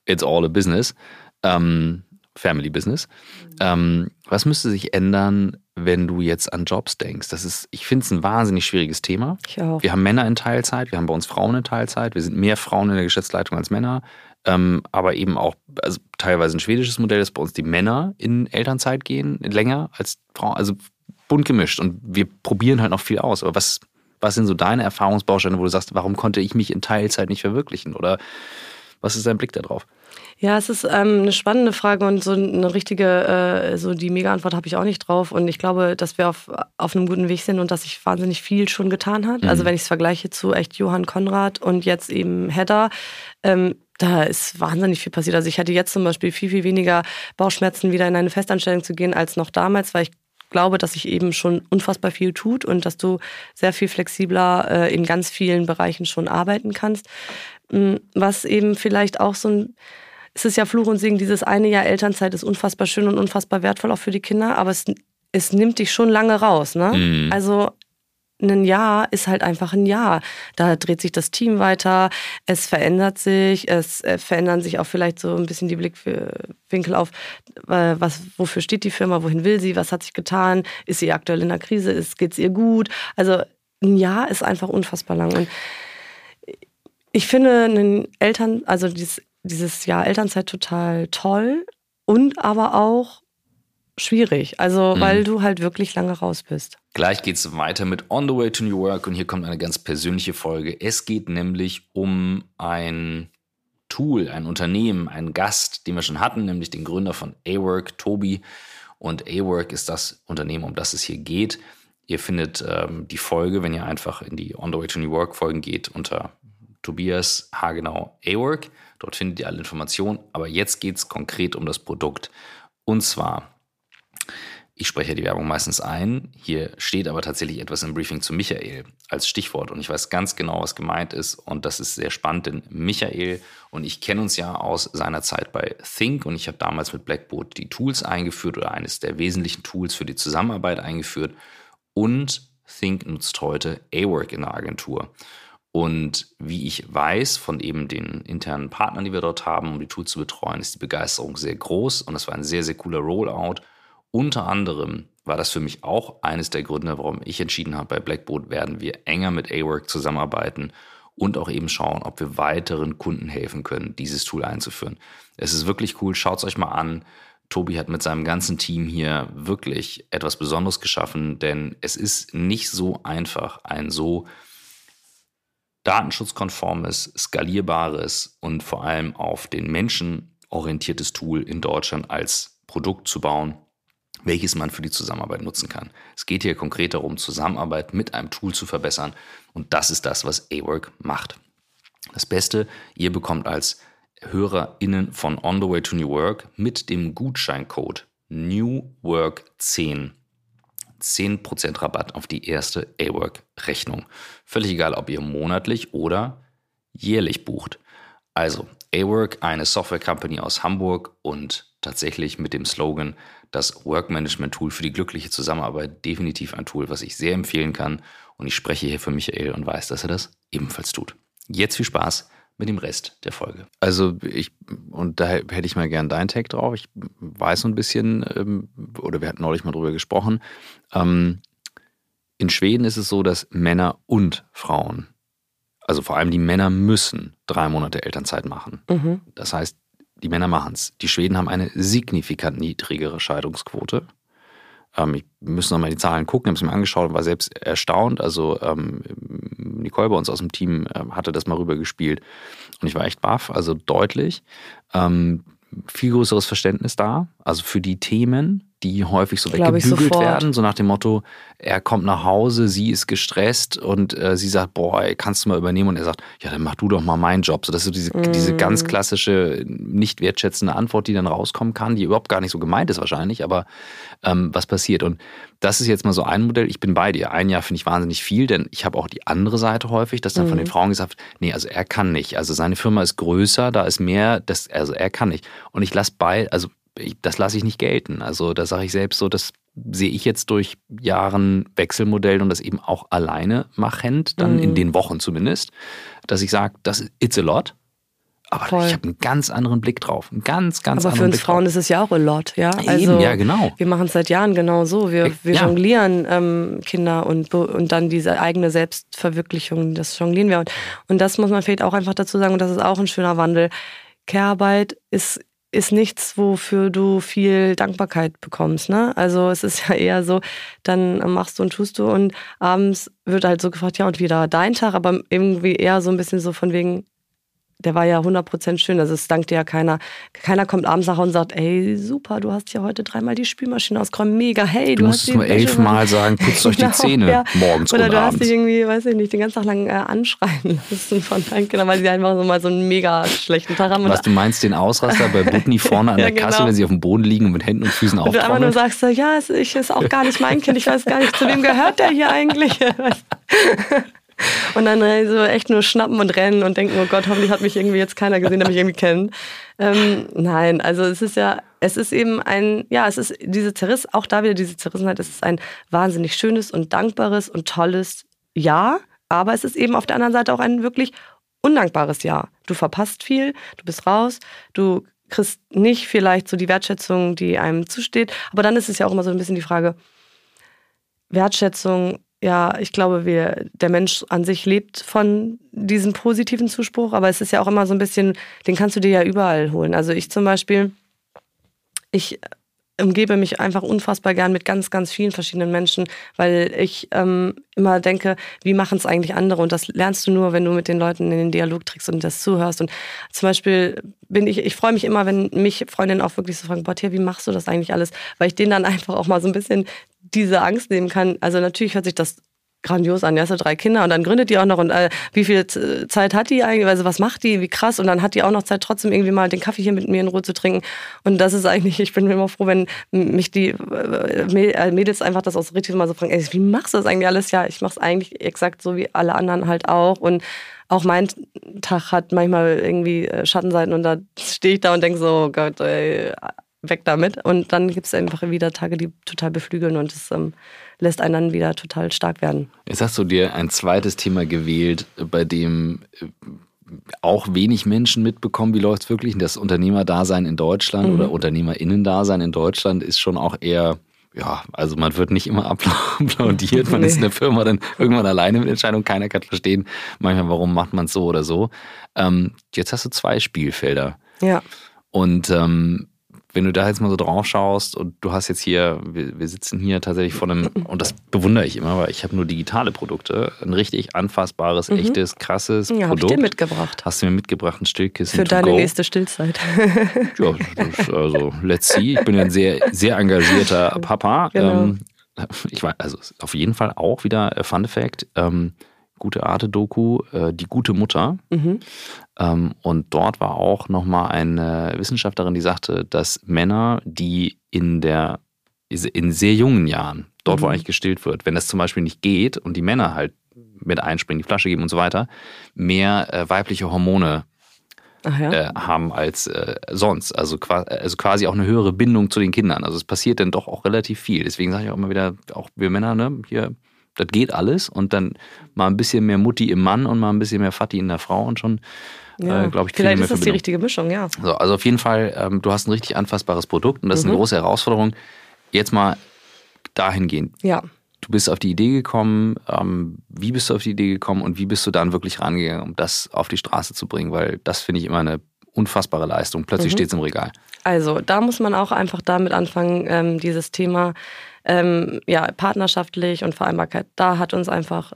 it's all a business, ähm, Family Business. Ähm, was müsste sich ändern, wenn du jetzt an Jobs denkst? Das ist, ich finde es ein wahnsinnig schwieriges Thema. Ich auch. Wir haben Männer in Teilzeit, wir haben bei uns Frauen in Teilzeit, wir sind mehr Frauen in der Geschäftsleitung als Männer. Ähm, aber eben auch, also teilweise ein schwedisches Modell, dass bei uns die Männer in Elternzeit gehen, länger als Frauen, also bunt gemischt. Und wir probieren halt noch viel aus. Aber was, was sind so deine Erfahrungsbausteine, wo du sagst, warum konnte ich mich in Teilzeit nicht verwirklichen? Oder was ist dein Blick darauf? Ja, es ist ähm, eine spannende Frage und so eine richtige, äh, so die Mega-Antwort habe ich auch nicht drauf. Und ich glaube, dass wir auf, auf einem guten Weg sind und dass sich wahnsinnig viel schon getan hat. Also mhm. Also wenn ich es vergleiche zu echt Johann Konrad und jetzt eben Hedda, ähm, da ist wahnsinnig viel passiert. Also ich hatte jetzt zum Beispiel viel, viel weniger Bauchschmerzen, wieder in eine Festanstellung zu gehen, als noch damals, weil ich glaube, dass sich eben schon unfassbar viel tut und dass du sehr viel flexibler äh, in ganz vielen Bereichen schon arbeiten kannst. Mm, was eben vielleicht auch so ein, es ist ja Fluch und Segen, dieses eine Jahr Elternzeit ist unfassbar schön und unfassbar wertvoll auch für die Kinder, aber es, es nimmt dich schon lange raus. Ne? Mhm. Also ein Jahr ist halt einfach ein Jahr. Da dreht sich das Team weiter, es verändert sich, es äh, verändern sich auch vielleicht so ein bisschen die Blickwinkel auf, äh, was, wofür steht die Firma, wohin will sie, was hat sich getan, ist sie aktuell in der Krise, geht es ihr gut. Also ein Jahr ist einfach unfassbar lang. Und ich finde einen Eltern, also dieses, dieses Jahr Elternzeit total toll und aber auch schwierig. Also, mhm. weil du halt wirklich lange raus bist. Gleich geht es weiter mit On the Way to New York und hier kommt eine ganz persönliche Folge. Es geht nämlich um ein Tool, ein Unternehmen, einen Gast, den wir schon hatten, nämlich den Gründer von A-Work, Tobi. Und A-Work ist das Unternehmen, um das es hier geht. Ihr findet ähm, die Folge, wenn ihr einfach in die On the Way to New York Folgen geht, unter Tobias Hagenau A-Work. Dort findet ihr alle Informationen. Aber jetzt geht es konkret um das Produkt. Und zwar ich spreche die Werbung meistens ein. Hier steht aber tatsächlich etwas im Briefing zu Michael als Stichwort. Und ich weiß ganz genau, was gemeint ist. Und das ist sehr spannend, denn Michael und ich kennen uns ja aus seiner Zeit bei Think. Und ich habe damals mit Blackboard die Tools eingeführt oder eines der wesentlichen Tools für die Zusammenarbeit eingeführt. Und Think nutzt heute A-Work in der Agentur. Und wie ich weiß von eben den internen Partnern, die wir dort haben, um die Tools zu betreuen, ist die Begeisterung sehr groß. Und es war ein sehr, sehr cooler Rollout. Unter anderem war das für mich auch eines der Gründe, warum ich entschieden habe, bei Blackboard werden wir enger mit A-Work zusammenarbeiten und auch eben schauen, ob wir weiteren Kunden helfen können, dieses Tool einzuführen. Es ist wirklich cool, schaut es euch mal an. Tobi hat mit seinem ganzen Team hier wirklich etwas Besonderes geschaffen, denn es ist nicht so einfach, ein so datenschutzkonformes, skalierbares und vor allem auf den Menschen orientiertes Tool in Deutschland als Produkt zu bauen welches man für die Zusammenarbeit nutzen kann. Es geht hier konkret darum, Zusammenarbeit mit einem Tool zu verbessern und das ist das, was A-Work macht. Das Beste, ihr bekommt als HörerInnen von On the Way to New Work mit dem Gutscheincode NEWWORK10 10% Rabatt auf die erste A-Work-Rechnung. Völlig egal, ob ihr monatlich oder jährlich bucht. Also, A-Work, eine Software-Company aus Hamburg und tatsächlich mit dem Slogan das Work-Management-Tool für die glückliche Zusammenarbeit definitiv ein Tool, was ich sehr empfehlen kann. Und ich spreche hier für Michael und weiß, dass er das ebenfalls tut. Jetzt viel Spaß mit dem Rest der Folge. Also ich, und da hätte ich mal gern deinen Tag drauf. Ich weiß so ein bisschen, ähm, oder wir hatten neulich mal drüber gesprochen. Ähm, in Schweden ist es so, dass Männer und Frauen also vor allem die Männer müssen drei Monate Elternzeit machen. Mhm. Das heißt, die Männer machen es. Die Schweden haben eine signifikant niedrigere Scheidungsquote. Ähm, ich muss nochmal die Zahlen gucken, habe es mir angeschaut und war selbst erstaunt. Also ähm, Nicole bei uns aus dem Team äh, hatte das mal rübergespielt und ich war echt baff, also deutlich. Ähm, viel größeres Verständnis da, also für die Themen, die häufig so Glaub weggebügelt werden, so nach dem Motto, er kommt nach Hause, sie ist gestresst und äh, sie sagt, boah, ey, kannst du mal übernehmen? Und er sagt, ja, dann mach du doch mal meinen Job. So, das ist so diese, Mm. diese ganz klassische, nicht wertschätzende Antwort, die dann rauskommen kann, die überhaupt gar nicht so gemeint ist wahrscheinlich, aber ähm, was passiert? Und das ist jetzt mal so ein Modell, ich bin bei dir. Ein Jahr finde ich wahnsinnig viel, denn ich habe auch die andere Seite häufig, dass dann von Mhm. den Frauen gesagt, nee, also er kann nicht. Also seine Firma ist größer, da ist mehr, das, also er kann nicht. Und ich lasse bei, also ich, das lasse ich nicht gelten. Also da sage ich selbst so, das sehe ich jetzt durch Jahren Wechselmodell und das eben auch alleine machend, dann Mhm. in den Wochen zumindest, dass ich sage, das ist it's a lot. Aber Voll. ich habe einen ganz anderen Blick drauf. Einen ganz, ganz Aber für uns Blick Frauen drauf. ist es ja auch a lot, ja. Eben, Also ja, genau. wir machen es seit Jahren genau so. Wir, wir Ja. jonglieren ähm, Kinder und, und dann diese eigene Selbstverwirklichung, das jonglieren wir. Und, und das muss man vielleicht auch einfach dazu sagen, und das ist auch ein schöner Wandel. Care-Arbeit ist, ist nichts, wofür du viel Dankbarkeit bekommst. Ne? Also es ist ja eher so, dann machst du und tust du und abends wird halt so gefragt, ja und wieder dein Tag, aber irgendwie eher so ein bisschen so von wegen, der war ja 100% schön. Also es dankt dir ja keiner. Keiner kommt abends nach Hause und sagt, ey, super, du hast ja heute dreimal die Spülmaschine ausgeräumt. Mega, hey, Du du, musst es nur elfmal sagen, putzt euch die Genau, Zähne ja. morgens Oder du hast dich irgendwie, weiß ich nicht, den ganzen Tag lang äh, anschreien lassen von deinen Kindern, weil sie einfach so mal so einen mega schlechten Tag haben. Was du meinst, den Ausraster bei Butni vorne an Ja, der Kasse, genau. wenn sie auf dem Boden liegen und mit Händen und Füßen und du einfach nur auftrommeln? sagst, ja, es ich- ist auch gar nicht mein Kind, ich weiß gar nicht, zu wem gehört der hier eigentlich? Und dann äh, so echt nur schnappen und rennen und denken, oh Gott, hoffentlich hat mich irgendwie jetzt keiner gesehen, der mich irgendwie kennt. Ähm, nein, also es ist ja, es ist eben ein, ja, es ist diese Zerriss, auch da wieder diese Zerrissenheit, es ist ein wahnsinnig schönes und dankbares und tolles Jahr, aber es ist eben auf der anderen Seite auch ein wirklich undankbares Jahr. Du verpasst viel, du bist raus, du kriegst nicht vielleicht so die Wertschätzung, die einem zusteht, aber dann ist es ja auch immer so ein bisschen die Frage, Wertschätzung, ja, ich glaube, wir, der Mensch an sich lebt von diesem positiven Zuspruch, aber es ist ja auch immer so ein bisschen, den kannst du dir ja überall holen. Also ich zum Beispiel, ich umgebe mich einfach unfassbar gern mit ganz, ganz vielen verschiedenen Menschen, weil ich ähm, immer denke, wie machen es eigentlich andere? Und das lernst du nur, wenn du mit den Leuten in den Dialog trittst und das zuhörst. Und zum Beispiel bin ich, ich freue mich immer, wenn mich Freundinnen auch wirklich so fragen, boah, Tia, wie machst du das eigentlich alles? Weil ich denen dann einfach auch mal so ein bisschen diese Angst nehmen kann. Also natürlich hört sich das grandios an. Die hast ja drei Kinder und dann gründet die auch noch und äh, wie viel Zeit hat die eigentlich? Also was macht die? Wie krass? Und dann hat die auch noch Zeit, trotzdem irgendwie mal den Kaffee hier mit mir in Ruhe zu trinken. Und das ist eigentlich, ich bin immer froh, wenn mich die äh, äh, Mädels einfach das auch so richtig mal so fragen, ey, wie machst du das eigentlich alles? Ja, ich mach's eigentlich exakt so wie alle anderen halt auch. Und auch mein Tag hat manchmal irgendwie äh, Schattenseiten und da stehe ich da und denke so, oh Gott, ey, weg damit. Und dann gibt es einfach wieder Tage, die total beflügeln und es ähm, lässt einen dann wieder total stark werden. Jetzt hast du dir ein zweites Thema gewählt, bei dem äh, auch wenig Menschen mitbekommen, wie läuft es wirklich. Das Unternehmerdasein in Deutschland Mhm. oder Unternehmerinnendasein in Deutschland ist schon auch eher, ja, also man wird nicht immer applaudiert. Man Nee. ist in der Firma dann irgendwann alleine mit Entscheidungen. Keiner kann verstehen, manchmal, warum macht man es so oder so. Ähm, jetzt hast du zwei Spielfelder. Ja. Und ähm, wenn du da jetzt mal so drauf schaust und du hast jetzt hier, wir, wir sitzen hier tatsächlich vor einem, und das bewundere ich immer, weil ich habe nur digitale Produkte, ein richtig anfassbares, echtes, krasses Mhm. Ja, habe ich Produkt. dir mitgebracht. Hast du mir mitgebracht, ein Stillkissen Für deine go. nächste Stillzeit. Ja, also let's see. Ich bin ja ein sehr, sehr engagierter Papa. Genau. Ähm, ich war, also auf jeden Fall auch wieder äh, Fun Fact, ähm, gute Arte-Doku, äh, Die gute Mutter. Mhm. Ähm, und dort war auch nochmal eine Wissenschaftlerin, die sagte, dass Männer, die in der in sehr jungen Jahren, dort wo Mhm. eigentlich gestillt wird, wenn das zum Beispiel nicht geht und die Männer halt mit einspringen, die Flasche geben und so weiter, mehr äh, weibliche Hormone ja. äh, haben als äh, sonst. Also, also quasi auch eine höhere Bindung zu den Kindern. Also es passiert dann doch auch relativ viel. Deswegen sage ich auch immer wieder, auch wir Männer, ne, hier, das geht alles und dann mal ein bisschen mehr Mutti im Mann und mal ein bisschen mehr Vati in der Frau und schon, ja. äh, glaube ich, Vielleicht ist das die richtige Mischung, ja. So, also auf jeden Fall, ähm, du hast ein richtig anfassbares Produkt und das ist eine Mhm. große Herausforderung. Jetzt mal dahingehend. Ja. du bist auf die Idee gekommen, ähm, wie bist du auf die Idee gekommen und wie bist du dann wirklich rangegangen, um das auf die Straße zu bringen? Weil das finde ich immer eine unfassbare Leistung. Plötzlich mhm. steht es im Regal. Also da muss man auch einfach damit anfangen, ähm, dieses Thema ähm, ja, partnerschaftlich und Vereinbarkeit. Da hat uns einfach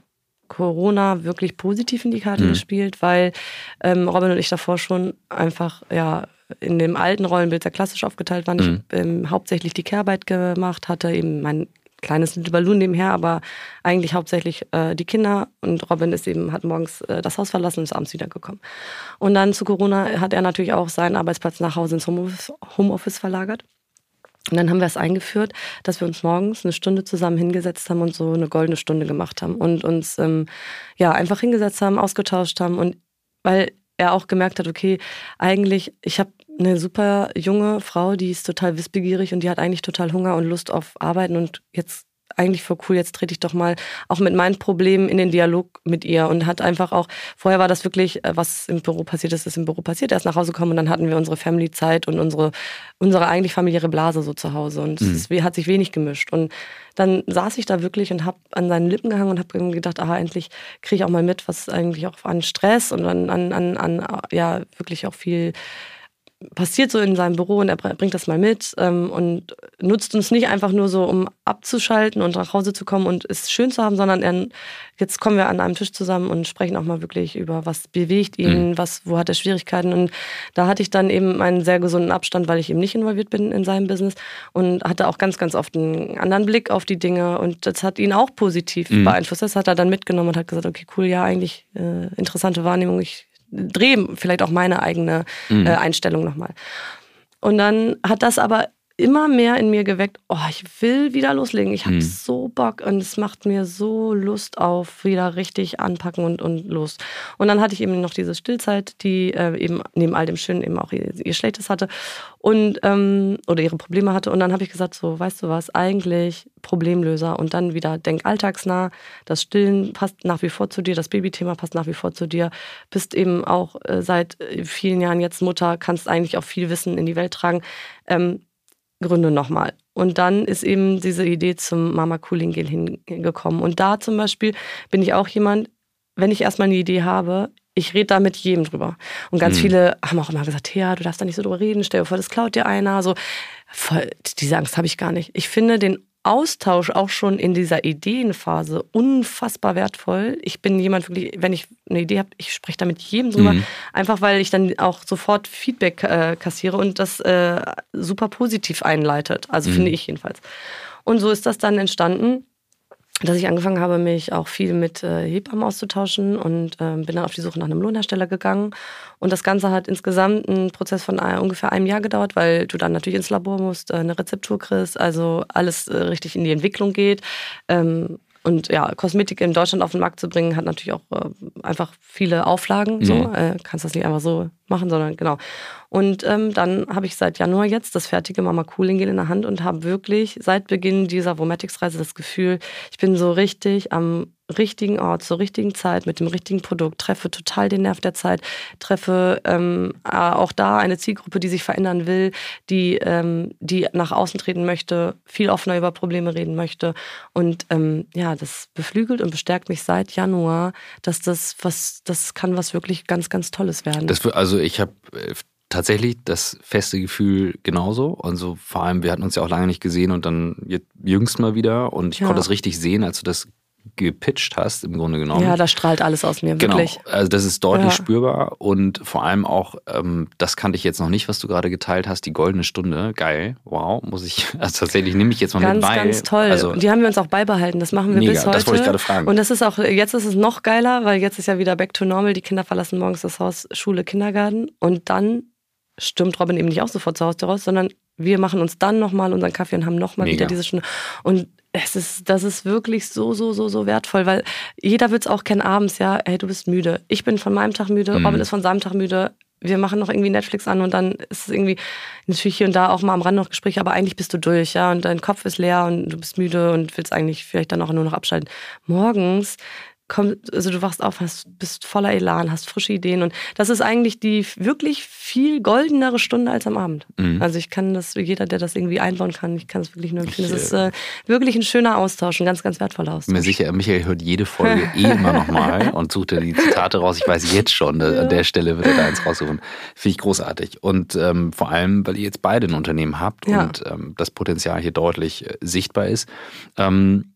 Corona wirklich positiv in die Karte mhm. gespielt, weil ähm, Robin und ich davor schon einfach ja in dem alten Rollenbild sehr klassisch aufgeteilt waren. Mhm. Ich ähm, hauptsächlich die Kehrarbeit gemacht hatte, eben mein kleines Balloon nebenher, aber eigentlich hauptsächlich äh, die Kinder. Und Robin ist eben, hat morgens äh, das Haus verlassen und ist abends wiedergekommen. Und dann zu Corona hat er natürlich auch seinen Arbeitsplatz nach Hause ins Homeoffice, Homeoffice verlagert. Und dann haben wir es eingeführt, dass wir uns morgens eine Stunde zusammen hingesetzt haben und so eine goldene Stunde gemacht haben und uns ähm, ja einfach hingesetzt haben, ausgetauscht haben und weil er auch gemerkt hat, okay, eigentlich, ich habe eine super junge Frau, die ist total wissbegierig und die hat eigentlich total Hunger und Lust auf Arbeiten und jetzt eigentlich voll cool, jetzt trete ich doch mal auch mit meinen Problemen in den Dialog mit ihr und hat einfach auch, vorher war das wirklich, äh, was im Büro passiert ist, ist im Büro passiert, er ist nach Hause gekommen und dann hatten wir unsere Family-Zeit und unsere, unsere eigentlich familiäre Blase so zu Hause und mhm. es hat sich wenig gemischt und dann saß ich da wirklich und habe an seinen Lippen gehangen und habe gedacht, aha, endlich kriege ich auch mal mit, was eigentlich auch an Stress und an, an, an, an ja, wirklich auch viel passiert so in seinem Büro und er bringt das mal mit ähm, und nutzt uns nicht einfach nur so, um abzuschalten und nach Hause zu kommen und es schön zu haben, sondern er, jetzt kommen wir an einem Tisch zusammen und sprechen auch mal wirklich über, was bewegt ihn, mhm. was, wo hat er Schwierigkeiten. Und da hatte ich dann eben einen sehr gesunden Abstand, weil ich eben nicht involviert bin in seinem Business und hatte auch ganz, ganz oft einen anderen Blick auf die Dinge und das hat ihn auch positiv mhm. beeinflusst. Das hat er dann mitgenommen und hat gesagt, okay, cool, ja, eigentlich äh, interessante Wahrnehmung, ich drehe vielleicht auch meine eigene mhm. äh, Einstellung nochmal. Und dann hat das aber immer mehr in mir geweckt, oh, ich will wieder loslegen. Ich habe mhm. so Bock und es macht mir so Lust auf wieder richtig anpacken und, und los. Und dann hatte ich eben noch diese Stillzeit, die äh, eben neben all dem Schönen eben auch ihr, ihr Schlechtes hatte und ähm, oder ihre Probleme hatte. Und dann habe ich gesagt, so, weißt du was, eigentlich Problemlöser und dann wieder denk alltagsnah. Das Stillen passt nach wie vor zu dir, das Babythema passt nach wie vor zu dir. Bist eben auch äh, seit vielen Jahren jetzt Mutter, kannst eigentlich auch viel Wissen in die Welt tragen. Ähm, Gründe nochmal. Und dann ist eben diese Idee zum Mama Cooling Gel hingekommen. Und da zum Beispiel bin ich auch jemand, wenn ich erstmal eine Idee habe, ich rede da mit jedem drüber. Und ganz mhm. viele haben auch immer gesagt, ja, du darfst da nicht so drüber reden, stell dir vor, das klaut dir einer. So, voll, diese Angst habe ich gar nicht. Ich finde den Austausch auch schon in dieser Ideenphase unfassbar wertvoll. Ich bin jemand wirklich, wenn ich eine Idee habe, ich spreche da mit jedem drüber, mhm. einfach weil ich dann auch sofort Feedback äh, kassiere und das äh, super positiv einleitet. Also mhm. finde ich jedenfalls. Und so ist das dann entstanden dass ich angefangen habe, mich auch viel mit äh, Hebammen auszutauschen und äh, bin dann auf die Suche nach einem Lohnhersteller gegangen. Und das Ganze hat insgesamt einen Prozess von ein, ungefähr einem Jahr gedauert, weil du dann natürlich ins Labor musst, äh, eine Rezeptur kriegst, also alles äh, richtig in die Entwicklung geht. Ähm, und ja, Kosmetik in Deutschland auf den Markt zu bringen, hat natürlich auch äh, einfach viele Auflagen. Mhm. So, äh, kannst das nicht einfach so machen, sondern genau. Und ähm, dann habe ich seit Januar jetzt das fertige Mama Cooling Gel in der Hand und habe wirklich seit Beginn dieser Vomatics-Reise das Gefühl, ich bin so richtig am richtigen Ort, zur richtigen Zeit, mit dem richtigen Produkt, treffe total den Nerv der Zeit, treffe ähm, äh, auch da eine Zielgruppe, die sich verändern will, die, ähm, die nach außen treten möchte, viel offener über Probleme reden möchte. Und ähm, ja, das beflügelt und bestärkt mich seit Januar, dass das was, das kann was wirklich ganz, ganz Tolles werden. Das, also ich habe äh, tatsächlich das feste Gefühl genauso. Also vor allem, wir hatten uns ja auch lange nicht gesehen und dann jüngst mal wieder und ich ja. konnte das richtig sehen, als du das gepitcht hast, im Grunde genommen. Ja, da strahlt alles aus mir, genau. wirklich. Also das ist deutlich ja. spürbar und vor allem auch, ähm, das kannte ich jetzt noch nicht, was du gerade geteilt hast, die goldene Stunde. Geil, wow, muss ich, also tatsächlich nehme ich jetzt mal ganz, mit bei. Ganz toll. Also, die haben wir uns auch beibehalten, das machen wir mega, bis heute. Das wollte ich gerade fragen. Und das ist auch, jetzt ist es noch geiler, weil jetzt ist ja wieder back to normal, die Kinder verlassen morgens das Haus, Schule, Kindergarten und dann stürmt Robin eben nicht auch sofort zu Hause raus, sondern wir machen uns dann nochmal unseren Kaffee und haben nochmal wieder diese Stunde. Und es ist, das ist wirklich so, so, so, so wertvoll, weil jeder wird es auch kennen abends, ja, hey, du bist müde. Ich bin von meinem Tag müde, mhm. Robin ist von seinem Tag müde. Wir machen noch irgendwie Netflix an und dann ist es irgendwie natürlich hier und da auch mal am Rand noch Gespräche, aber eigentlich bist du durch, ja, und dein Kopf ist leer und du bist müde und willst eigentlich vielleicht dann auch nur noch abschalten. Morgens komm, also du wachst auf, hast, bist voller Elan, hast frische Ideen und das ist eigentlich die wirklich viel goldenere Stunde als am Abend. Mhm. Also ich kann das, jeder, der das irgendwie einbauen kann, ich kann es wirklich nur empfehlen. Es ist äh, wirklich ein schöner Austausch, ein ganz, ganz wertvoller Austausch. Mir sicher, Michael hört jede Folge eh immer nochmal und sucht die Zitate raus. Ich weiß jetzt schon, ja. an der Stelle wird er da eins raussuchen. Finde ich großartig. Und ähm, vor allem, weil ihr jetzt beide ein Unternehmen habt ja. und ähm, das Potenzial hier deutlich äh, sichtbar ist. Ähm,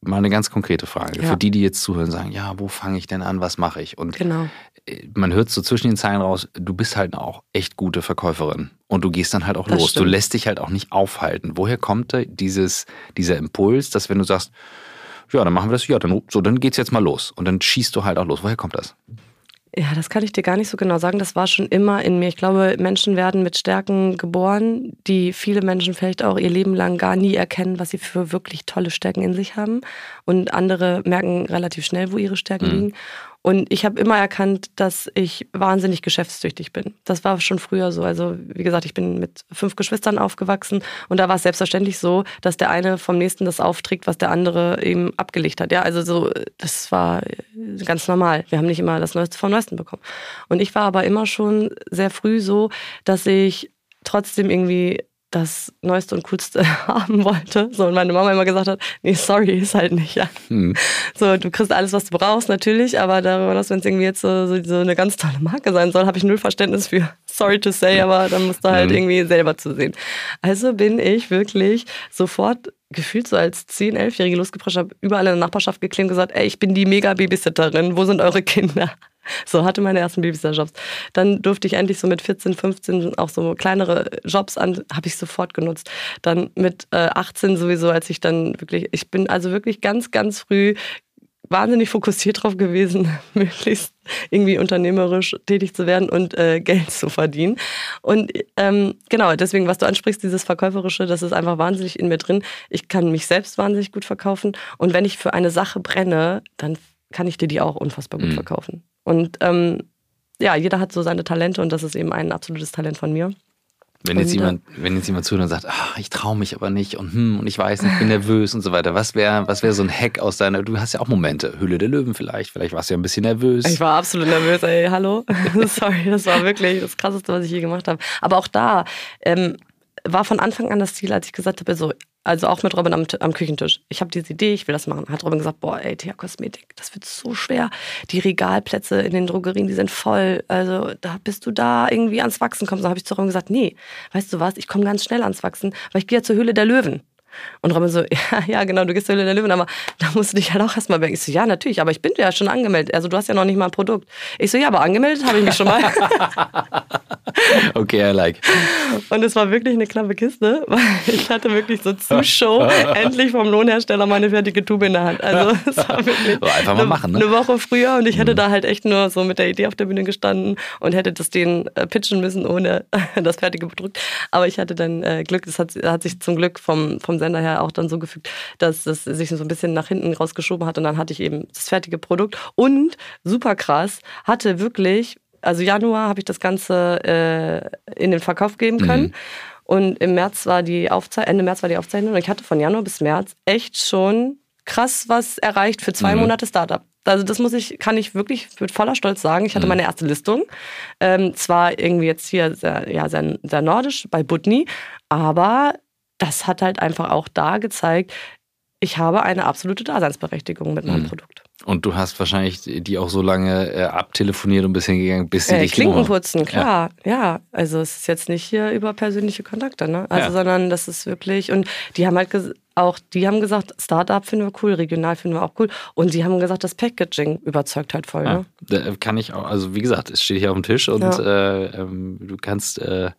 mal eine ganz konkrete Frage. Ja. Für die, die jetzt zuhören, sagen, ja, wo fange ich denn an, was mache ich? Und genau. Äh, man hört so zwischen den Zeilen raus, du bist halt auch echt gute Verkäuferin. Und du gehst dann halt auch das los. Stimmt. Du lässt dich halt auch nicht aufhalten. Woher kommt dieses, dieser Impuls, dass wenn du sagst, ja, dann machen wir das, ja, dann, so, dann geht's jetzt mal los. Und dann schießt du halt auch los. Woher kommt das? Ja, das kann ich dir gar nicht so genau sagen. Das war schon immer in mir. Ich glaube, Menschen werden mit Stärken geboren, die viele Menschen vielleicht auch ihr Leben lang gar nie erkennen, was sie für wirklich tolle Stärken in sich haben. Und andere merken relativ schnell, wo ihre Stärken mhm. liegen. Und ich habe immer erkannt, dass ich wahnsinnig geschäftstüchtig bin. Das war schon früher so. Also wie gesagt, ich bin mit fünf Geschwistern aufgewachsen und da war es selbstverständlich so, dass der eine vom nächsten das aufträgt, was der andere eben abgelegt hat. Ja, also so, das war ganz normal. Wir haben nicht immer das Neueste vom Neuesten bekommen. Und ich war aber immer schon sehr früh so, dass ich trotzdem irgendwie das Neueste und Coolste haben wollte. So, und meine Mama immer gesagt hat, nee, sorry, ist halt nicht, ja. Hm. So, du kriegst alles, was du brauchst, natürlich, aber darüber, dass wenn es irgendwie jetzt so, so, eine ganz tolle Marke sein soll, habe ich null Verständnis für. Sorry to say, aber dann musst du halt hm. irgendwie selber zu sehen. Also bin ich wirklich sofort gefühlt so als 10-, 11-Jährige losgeprescht, habe überall in der Nachbarschaft geklebt und gesagt, ey, ich bin die Mega-Babysitterin, wo sind eure Kinder? So hatte meine ersten Babysitter-Jobs. Dann durfte ich endlich so mit 14, 15 auch so kleinere Jobs an, habe ich sofort genutzt. Dann mit äh, 18 sowieso, als ich dann wirklich, ich bin also wirklich ganz, ganz früh wahnsinnig fokussiert drauf gewesen, möglichst irgendwie unternehmerisch tätig zu werden und äh, Geld zu verdienen. Und ähm, genau, deswegen, was du ansprichst, dieses Verkäuferische, das ist einfach wahnsinnig in mir drin. Ich kann mich selbst wahnsinnig gut verkaufen. Und wenn ich für eine Sache brenne, dann kann ich dir die auch unfassbar gut mhm. verkaufen. Und ähm, ja, jeder hat so seine Talente und das ist eben ein absolutes Talent von mir. Wenn jetzt, und, jemand, wenn jetzt jemand zuhört und sagt, ach, ich traue mich aber nicht und, hm, und ich weiß nicht, ich bin nervös und so weiter, was wäre was wär so ein Hack aus deiner, du hast ja auch Momente, Hülle der Löwen vielleicht, vielleicht warst du ja ein bisschen nervös. Ich war absolut nervös, ey, hallo. Sorry, das war wirklich das Krasseste, was ich je gemacht habe. Aber auch da ähm, war von Anfang an das Ziel, als ich gesagt habe, so, also auch mit Robin am, am Küchentisch. Ich habe diese Idee, ich will das machen. Hat Robin gesagt, boah, ey, Thea Kosmetik, das wird so schwer. Die Regalplätze in den Drogerien, die sind voll. Also da bist du da irgendwie ans Wachsen kommst. Da habe ich zu Robin gesagt, nee, weißt du was, ich komme ganz schnell ans Wachsen, weil ich gehe ja zur Höhle der Löwen. Und Robin so, ja, ja, genau, du gehst zur Höhle der Löwen, aber da musst du dich halt auch erstmal weg. Ich so, ja, natürlich, aber ich bin ja schon angemeldet. Also du hast ja noch nicht mal ein Produkt. Ich so, ja, aber angemeldet habe ich mich schon mal. okay, I like. Und es war wirklich eine knappe Kiste, weil ich hatte wirklich so zu Show endlich vom Lohnhersteller meine fertige Tube in der Hand. Also es war wirklich so, einfach mal machen, ne? eine Woche früher und ich hätte mhm. da halt echt nur so mit der Idee auf der Bühne gestanden und hätte das denen äh, pitchen müssen ohne das fertige Produkt. Aber ich hatte dann äh, Glück, das hat, hat sich zum Glück vom, vom Sender her auch dann so gefügt, dass es sich so ein bisschen nach hinten rausgeschoben hat und dann hatte ich eben das fertige Produkt und super krass, hatte wirklich, also Januar habe ich das Ganze äh, in den Verkauf geben können. Mhm. Und im März war die Aufzeichnung, Ende März war die Aufzeichnung und ich hatte von Januar bis März echt schon krass was erreicht für zwei mhm. Monate Startup. Also das muss ich, kann ich wirklich mit voller Stolz sagen. Ich hatte mhm. meine erste Listung. Ähm, zwar irgendwie jetzt hier sehr, ja, sehr, sehr nordisch bei Butni, aber das hat halt einfach auch da gezeigt, ich habe eine absolute Daseinsberechtigung mit meinem mhm. Produkt. Und du hast wahrscheinlich die auch so lange äh, abtelefoniert und ein bisschen gegangen, bis sie äh, dich Klinken putzen, klar, ja. ja. Also es ist jetzt nicht hier über persönliche Kontakte, ne? Also, ja. sondern das ist wirklich, und die haben halt auch, die haben gesagt, Startup finden wir cool, regional finden wir auch cool. Und sie haben gesagt, das Packaging überzeugt halt voll. Ja, ne? kann ich auch, also wie gesagt, es steht hier auf dem Tisch und äh, ähm, du kannst äh,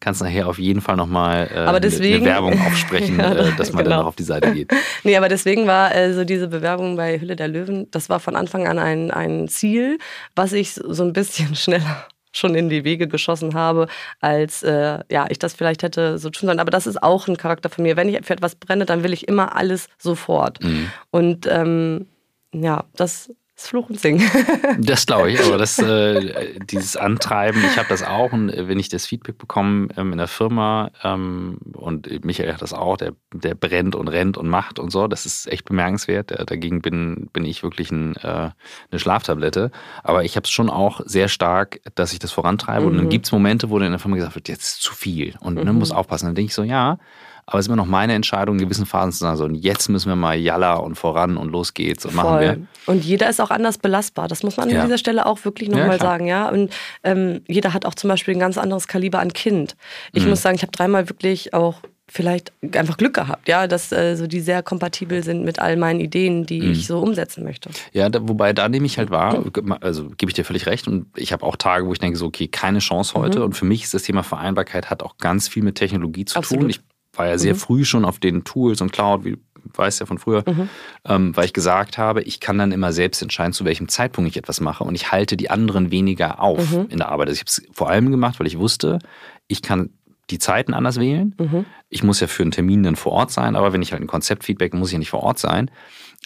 kannst nachher auf jeden Fall nochmal äh, aber deswegen, eine Werbung aufsprechen, ja, äh, dass man genau. dann auch auf die Seite geht. nee, aber deswegen war äh, so diese Bewerbung bei Hülle der Löwen, das war von Anfang an ein, ein Ziel, was ich so ein bisschen schneller schon in die Wege geschossen habe, als äh, ja, ich das vielleicht hätte so tun sollen. Aber das ist auch ein Charakter von mir. Wenn ich für etwas brenne, dann will ich immer alles sofort. Mhm. Und ähm, ja, das Das Fluch und Singen. das glaube ich, aber das, äh, dieses Antreiben, ich habe das auch und äh, wenn ich das Feedback bekomme ähm, in der Firma ähm, und Michael hat das auch, der, der brennt und rennt und macht und so, das ist echt bemerkenswert. Dagegen bin, bin ich wirklich ein, äh, eine Schlaftablette. Aber ich habe es schon auch sehr stark, dass ich das vorantreibe mhm. und dann mhm. gibt es Momente, wo dann in der Firma gesagt wird, jetzt ist zu viel und mhm. ne, muss aufpassen. Dann denke ich so, ja, aber es ist immer noch meine Entscheidung, in gewissen Phasen zu sagen, so, und jetzt müssen wir mal jalla und voran und los geht's und machen wir. Und jeder ist auch anders belastbar. Das muss man ja. an dieser Stelle auch wirklich nochmal ja, sagen, ja. Und ähm, jeder hat auch zum Beispiel ein ganz anderes Kaliber an Kind. Ich mhm. muss sagen, ich habe dreimal wirklich auch vielleicht einfach Glück gehabt, ja, dass äh, so die sehr kompatibel sind mit all meinen Ideen, die mhm. ich so umsetzen möchte. Ja, da, wobei da nehme ich halt wahr, also gebe ich dir völlig recht und ich habe auch Tage, wo ich denke so, okay, keine Chance heute mhm. und für mich ist das Thema Vereinbarkeit hat auch ganz viel mit Technologie zu Absolut. tun. Ich war ja sehr mhm. früh schon auf den Tools und Cloud, wie weißt ja von früher, mhm. ähm, weil ich gesagt habe, ich kann dann immer selbst entscheiden, zu welchem Zeitpunkt ich etwas mache und ich halte die anderen weniger auf mhm. in der Arbeit. Also ich habe es vor allem gemacht, weil ich wusste, ich kann die Zeiten anders wählen. Mhm. Ich muss ja für einen Termin dann vor Ort sein, aber wenn ich halt ein Konzeptfeedback, muss ich ja nicht vor Ort sein.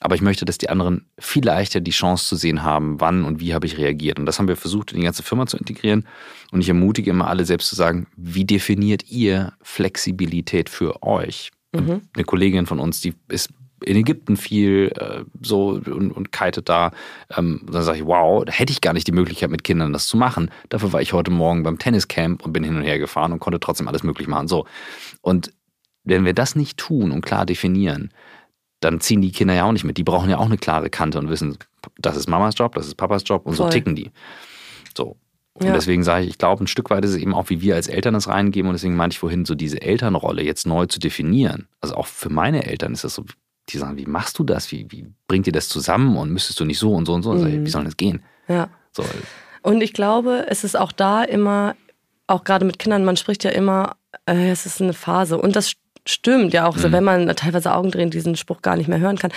Aber ich möchte, dass die anderen viel leichter die Chance zu sehen haben, wann und wie habe ich reagiert. Und das haben wir versucht, in die ganze Firma zu integrieren. Und ich ermutige immer alle selbst zu sagen, wie definiert ihr Flexibilität für euch? Mhm. Eine Kollegin von uns, die ist in Ägypten viel äh, so und, und kitet da. Ähm, dann sage ich, wow, da hätte ich gar nicht die Möglichkeit, mit Kindern das zu machen. Dafür war ich heute Morgen beim Tenniscamp und bin hin und her gefahren und konnte trotzdem alles möglich machen. So. Und wenn wir das nicht tun und klar definieren, dann ziehen die Kinder ja auch nicht mit. Die brauchen ja auch eine klare Kante und wissen, das ist Mamas Job, das ist Papas Job und Voll. so ticken die. So. Und ja. deswegen sage ich, ich glaube, ein Stück weit ist es eben auch, wie wir als Eltern das reingeben. Und deswegen meinte ich vorhin, so diese Elternrolle jetzt neu zu definieren. Also auch für meine Eltern ist das so, die sagen, wie machst du das? Wie, wie bringt ihr das zusammen? Und müsstest du nicht so und so und so? Mhm. Ich, wie soll das gehen? Ja. So. Und ich glaube, es ist auch da immer, auch gerade mit Kindern, man spricht ja immer, äh, es ist eine Phase. Und das stimmt ja auch, mhm. so, wenn man teilweise Augendrehen diesen Spruch gar nicht mehr hören kann.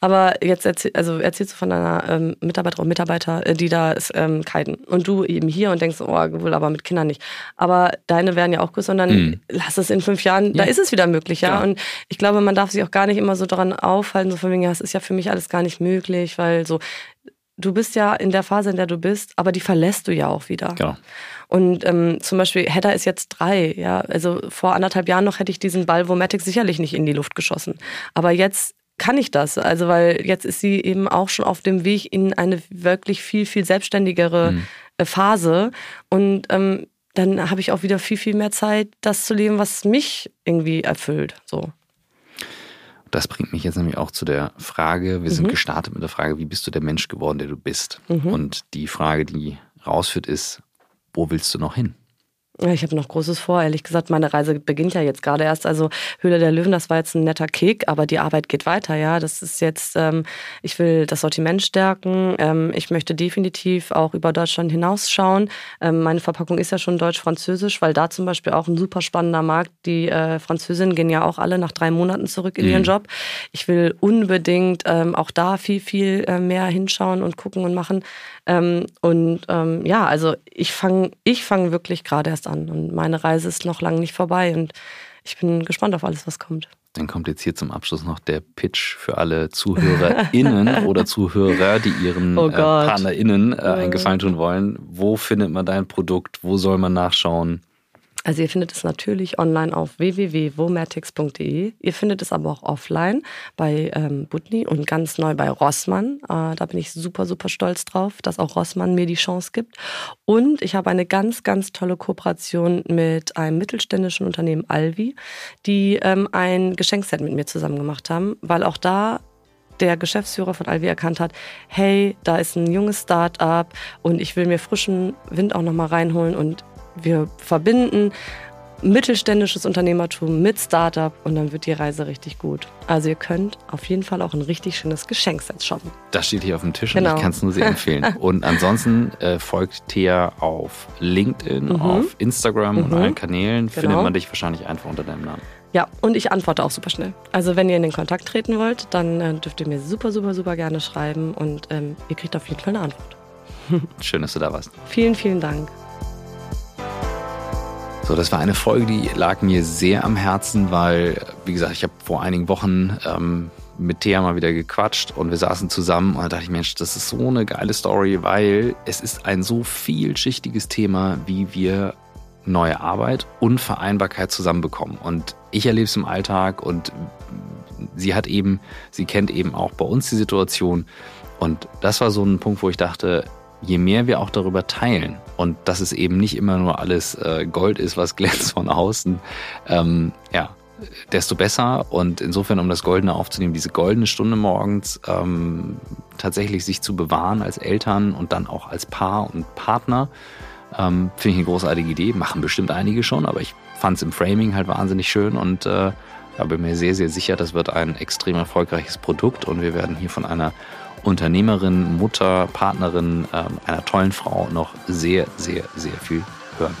Aber jetzt erzähl, also erzählst du von deiner ähm, Mitarbeiter oder Mitarbeiter, äh, die da ähm, kiten und du eben hier und denkst, oh, wohl aber mit Kindern nicht. Aber deine werden ja auch größer und dann mhm. lass es in fünf Jahren, ja. da ist es wieder möglich, ja? ja. Und ich glaube, man darf sich auch gar nicht immer so daran aufhalten, so von wegen, ja, es ist ja für mich alles gar nicht möglich, weil so, du bist ja in der Phase, in der du bist, aber die verlässt du ja auch wieder. Genau. Und ähm, zum Beispiel Hedda ist jetzt drei, ja. Also vor anderthalb Jahren noch hätte ich diesen Ball Vomatic sicherlich nicht in die Luft geschossen. Aber jetzt kann ich das. Also weil jetzt ist sie eben auch schon auf dem Weg in eine wirklich viel, viel selbstständigere mhm. Phase. Und ähm, dann habe ich auch wieder viel, viel mehr Zeit, das zu leben, was mich irgendwie erfüllt. So. Das bringt mich jetzt nämlich auch zu der Frage, wir sind mhm. gestartet mit der Frage, wie bist du der Mensch geworden, der du bist? Mhm. Und die Frage, die rausführt, ist, wo willst du noch hin? Ich habe noch Großes vor, ehrlich gesagt. Meine Reise beginnt ja jetzt gerade erst. Also Höhle der Löwen, das war jetzt ein netter Kick, aber die Arbeit geht weiter, ja. Das ist jetzt, ähm, ich will das Sortiment stärken. Ähm, ich möchte definitiv auch über Deutschland hinausschauen. Ähm, meine Verpackung ist ja schon deutsch-französisch, weil da zum Beispiel auch ein super spannender Markt. Die äh, Französinnen gehen ja auch alle nach drei Monaten zurück in mhm. ihren Job. Ich will unbedingt ähm, auch da viel, viel äh, mehr hinschauen und gucken und machen. Ähm, und ähm, ja, also ich fange ich fang wirklich gerade erst an und meine Reise ist noch lange nicht vorbei und ich bin gespannt auf alles, was kommt. Dann kommt jetzt hier zum Abschluss noch der Pitch für alle ZuhörerInnen oder Zuhörer, die ihren oh äh, PartnerInnen äh, einen Gefallen tun wollen. Wo findet man dein Produkt? Wo soll man nachschauen? Also ihr findet es natürlich online auf www.vomatics.de. Ihr findet es aber auch offline bei ähm, Butni und ganz neu bei Rossmann. Äh, da bin ich super, super stolz drauf, dass auch Rossmann mir die Chance gibt. Und ich habe eine ganz, ganz tolle Kooperation mit einem mittelständischen Unternehmen Alvi, die ähm, ein Geschenkset mit mir zusammen gemacht haben, weil auch da der Geschäftsführer von Alvi erkannt hat, hey, da ist ein junges Start-up und ich will mir frischen Wind auch nochmal reinholen und wir verbinden mittelständisches Unternehmertum mit Startup und dann wird die Reise richtig gut. Also ihr könnt auf jeden Fall auch ein richtig schönes Geschenkset shoppen. Das steht hier auf dem Tisch genau. und ich kann es nur sehr empfehlen. und ansonsten äh, folgt Thea auf LinkedIn, mhm. auf Instagram mhm. und allen Kanälen. Genau. Findet man dich wahrscheinlich einfach unter deinem Namen. Ja, und ich antworte auch super schnell. Also wenn ihr in den Kontakt treten wollt, dann äh, dürft ihr mir super, super, super gerne schreiben und ähm, ihr kriegt auf jeden Fall eine Antwort. Schön, dass du da warst. Vielen, vielen Dank. So, das war eine Folge, die lag mir sehr am Herzen, weil, wie gesagt, ich habe vor einigen Wochen ähm, mit Thea mal wieder gequatscht und wir saßen zusammen und da dachte ich, Mensch, das ist so eine geile Story, weil es ist ein so vielschichtiges Thema, wie wir neue Arbeit und Vereinbarkeit zusammenbekommen. Und ich erlebe es im Alltag und sie hat eben, sie kennt eben auch bei uns die Situation. Und das war so ein Punkt, wo ich dachte, je mehr wir auch darüber teilen und dass es eben nicht immer nur alles äh, Gold ist, was glänzt von außen, ähm, ja, desto besser. Und insofern, um das Goldene aufzunehmen, diese goldene Stunde morgens ähm, tatsächlich sich zu bewahren als Eltern und dann auch als Paar und Partner, ähm, finde ich eine großartige Idee. Machen bestimmt einige schon, aber ich fand es im Framing halt wahnsinnig schön und äh, da bin mir sehr, sehr sicher, das wird ein extrem erfolgreiches Produkt und wir werden hier von einer Unternehmerin, Mutter, Partnerin, äh, einer tollen Frau noch sehr, sehr, sehr viel hören.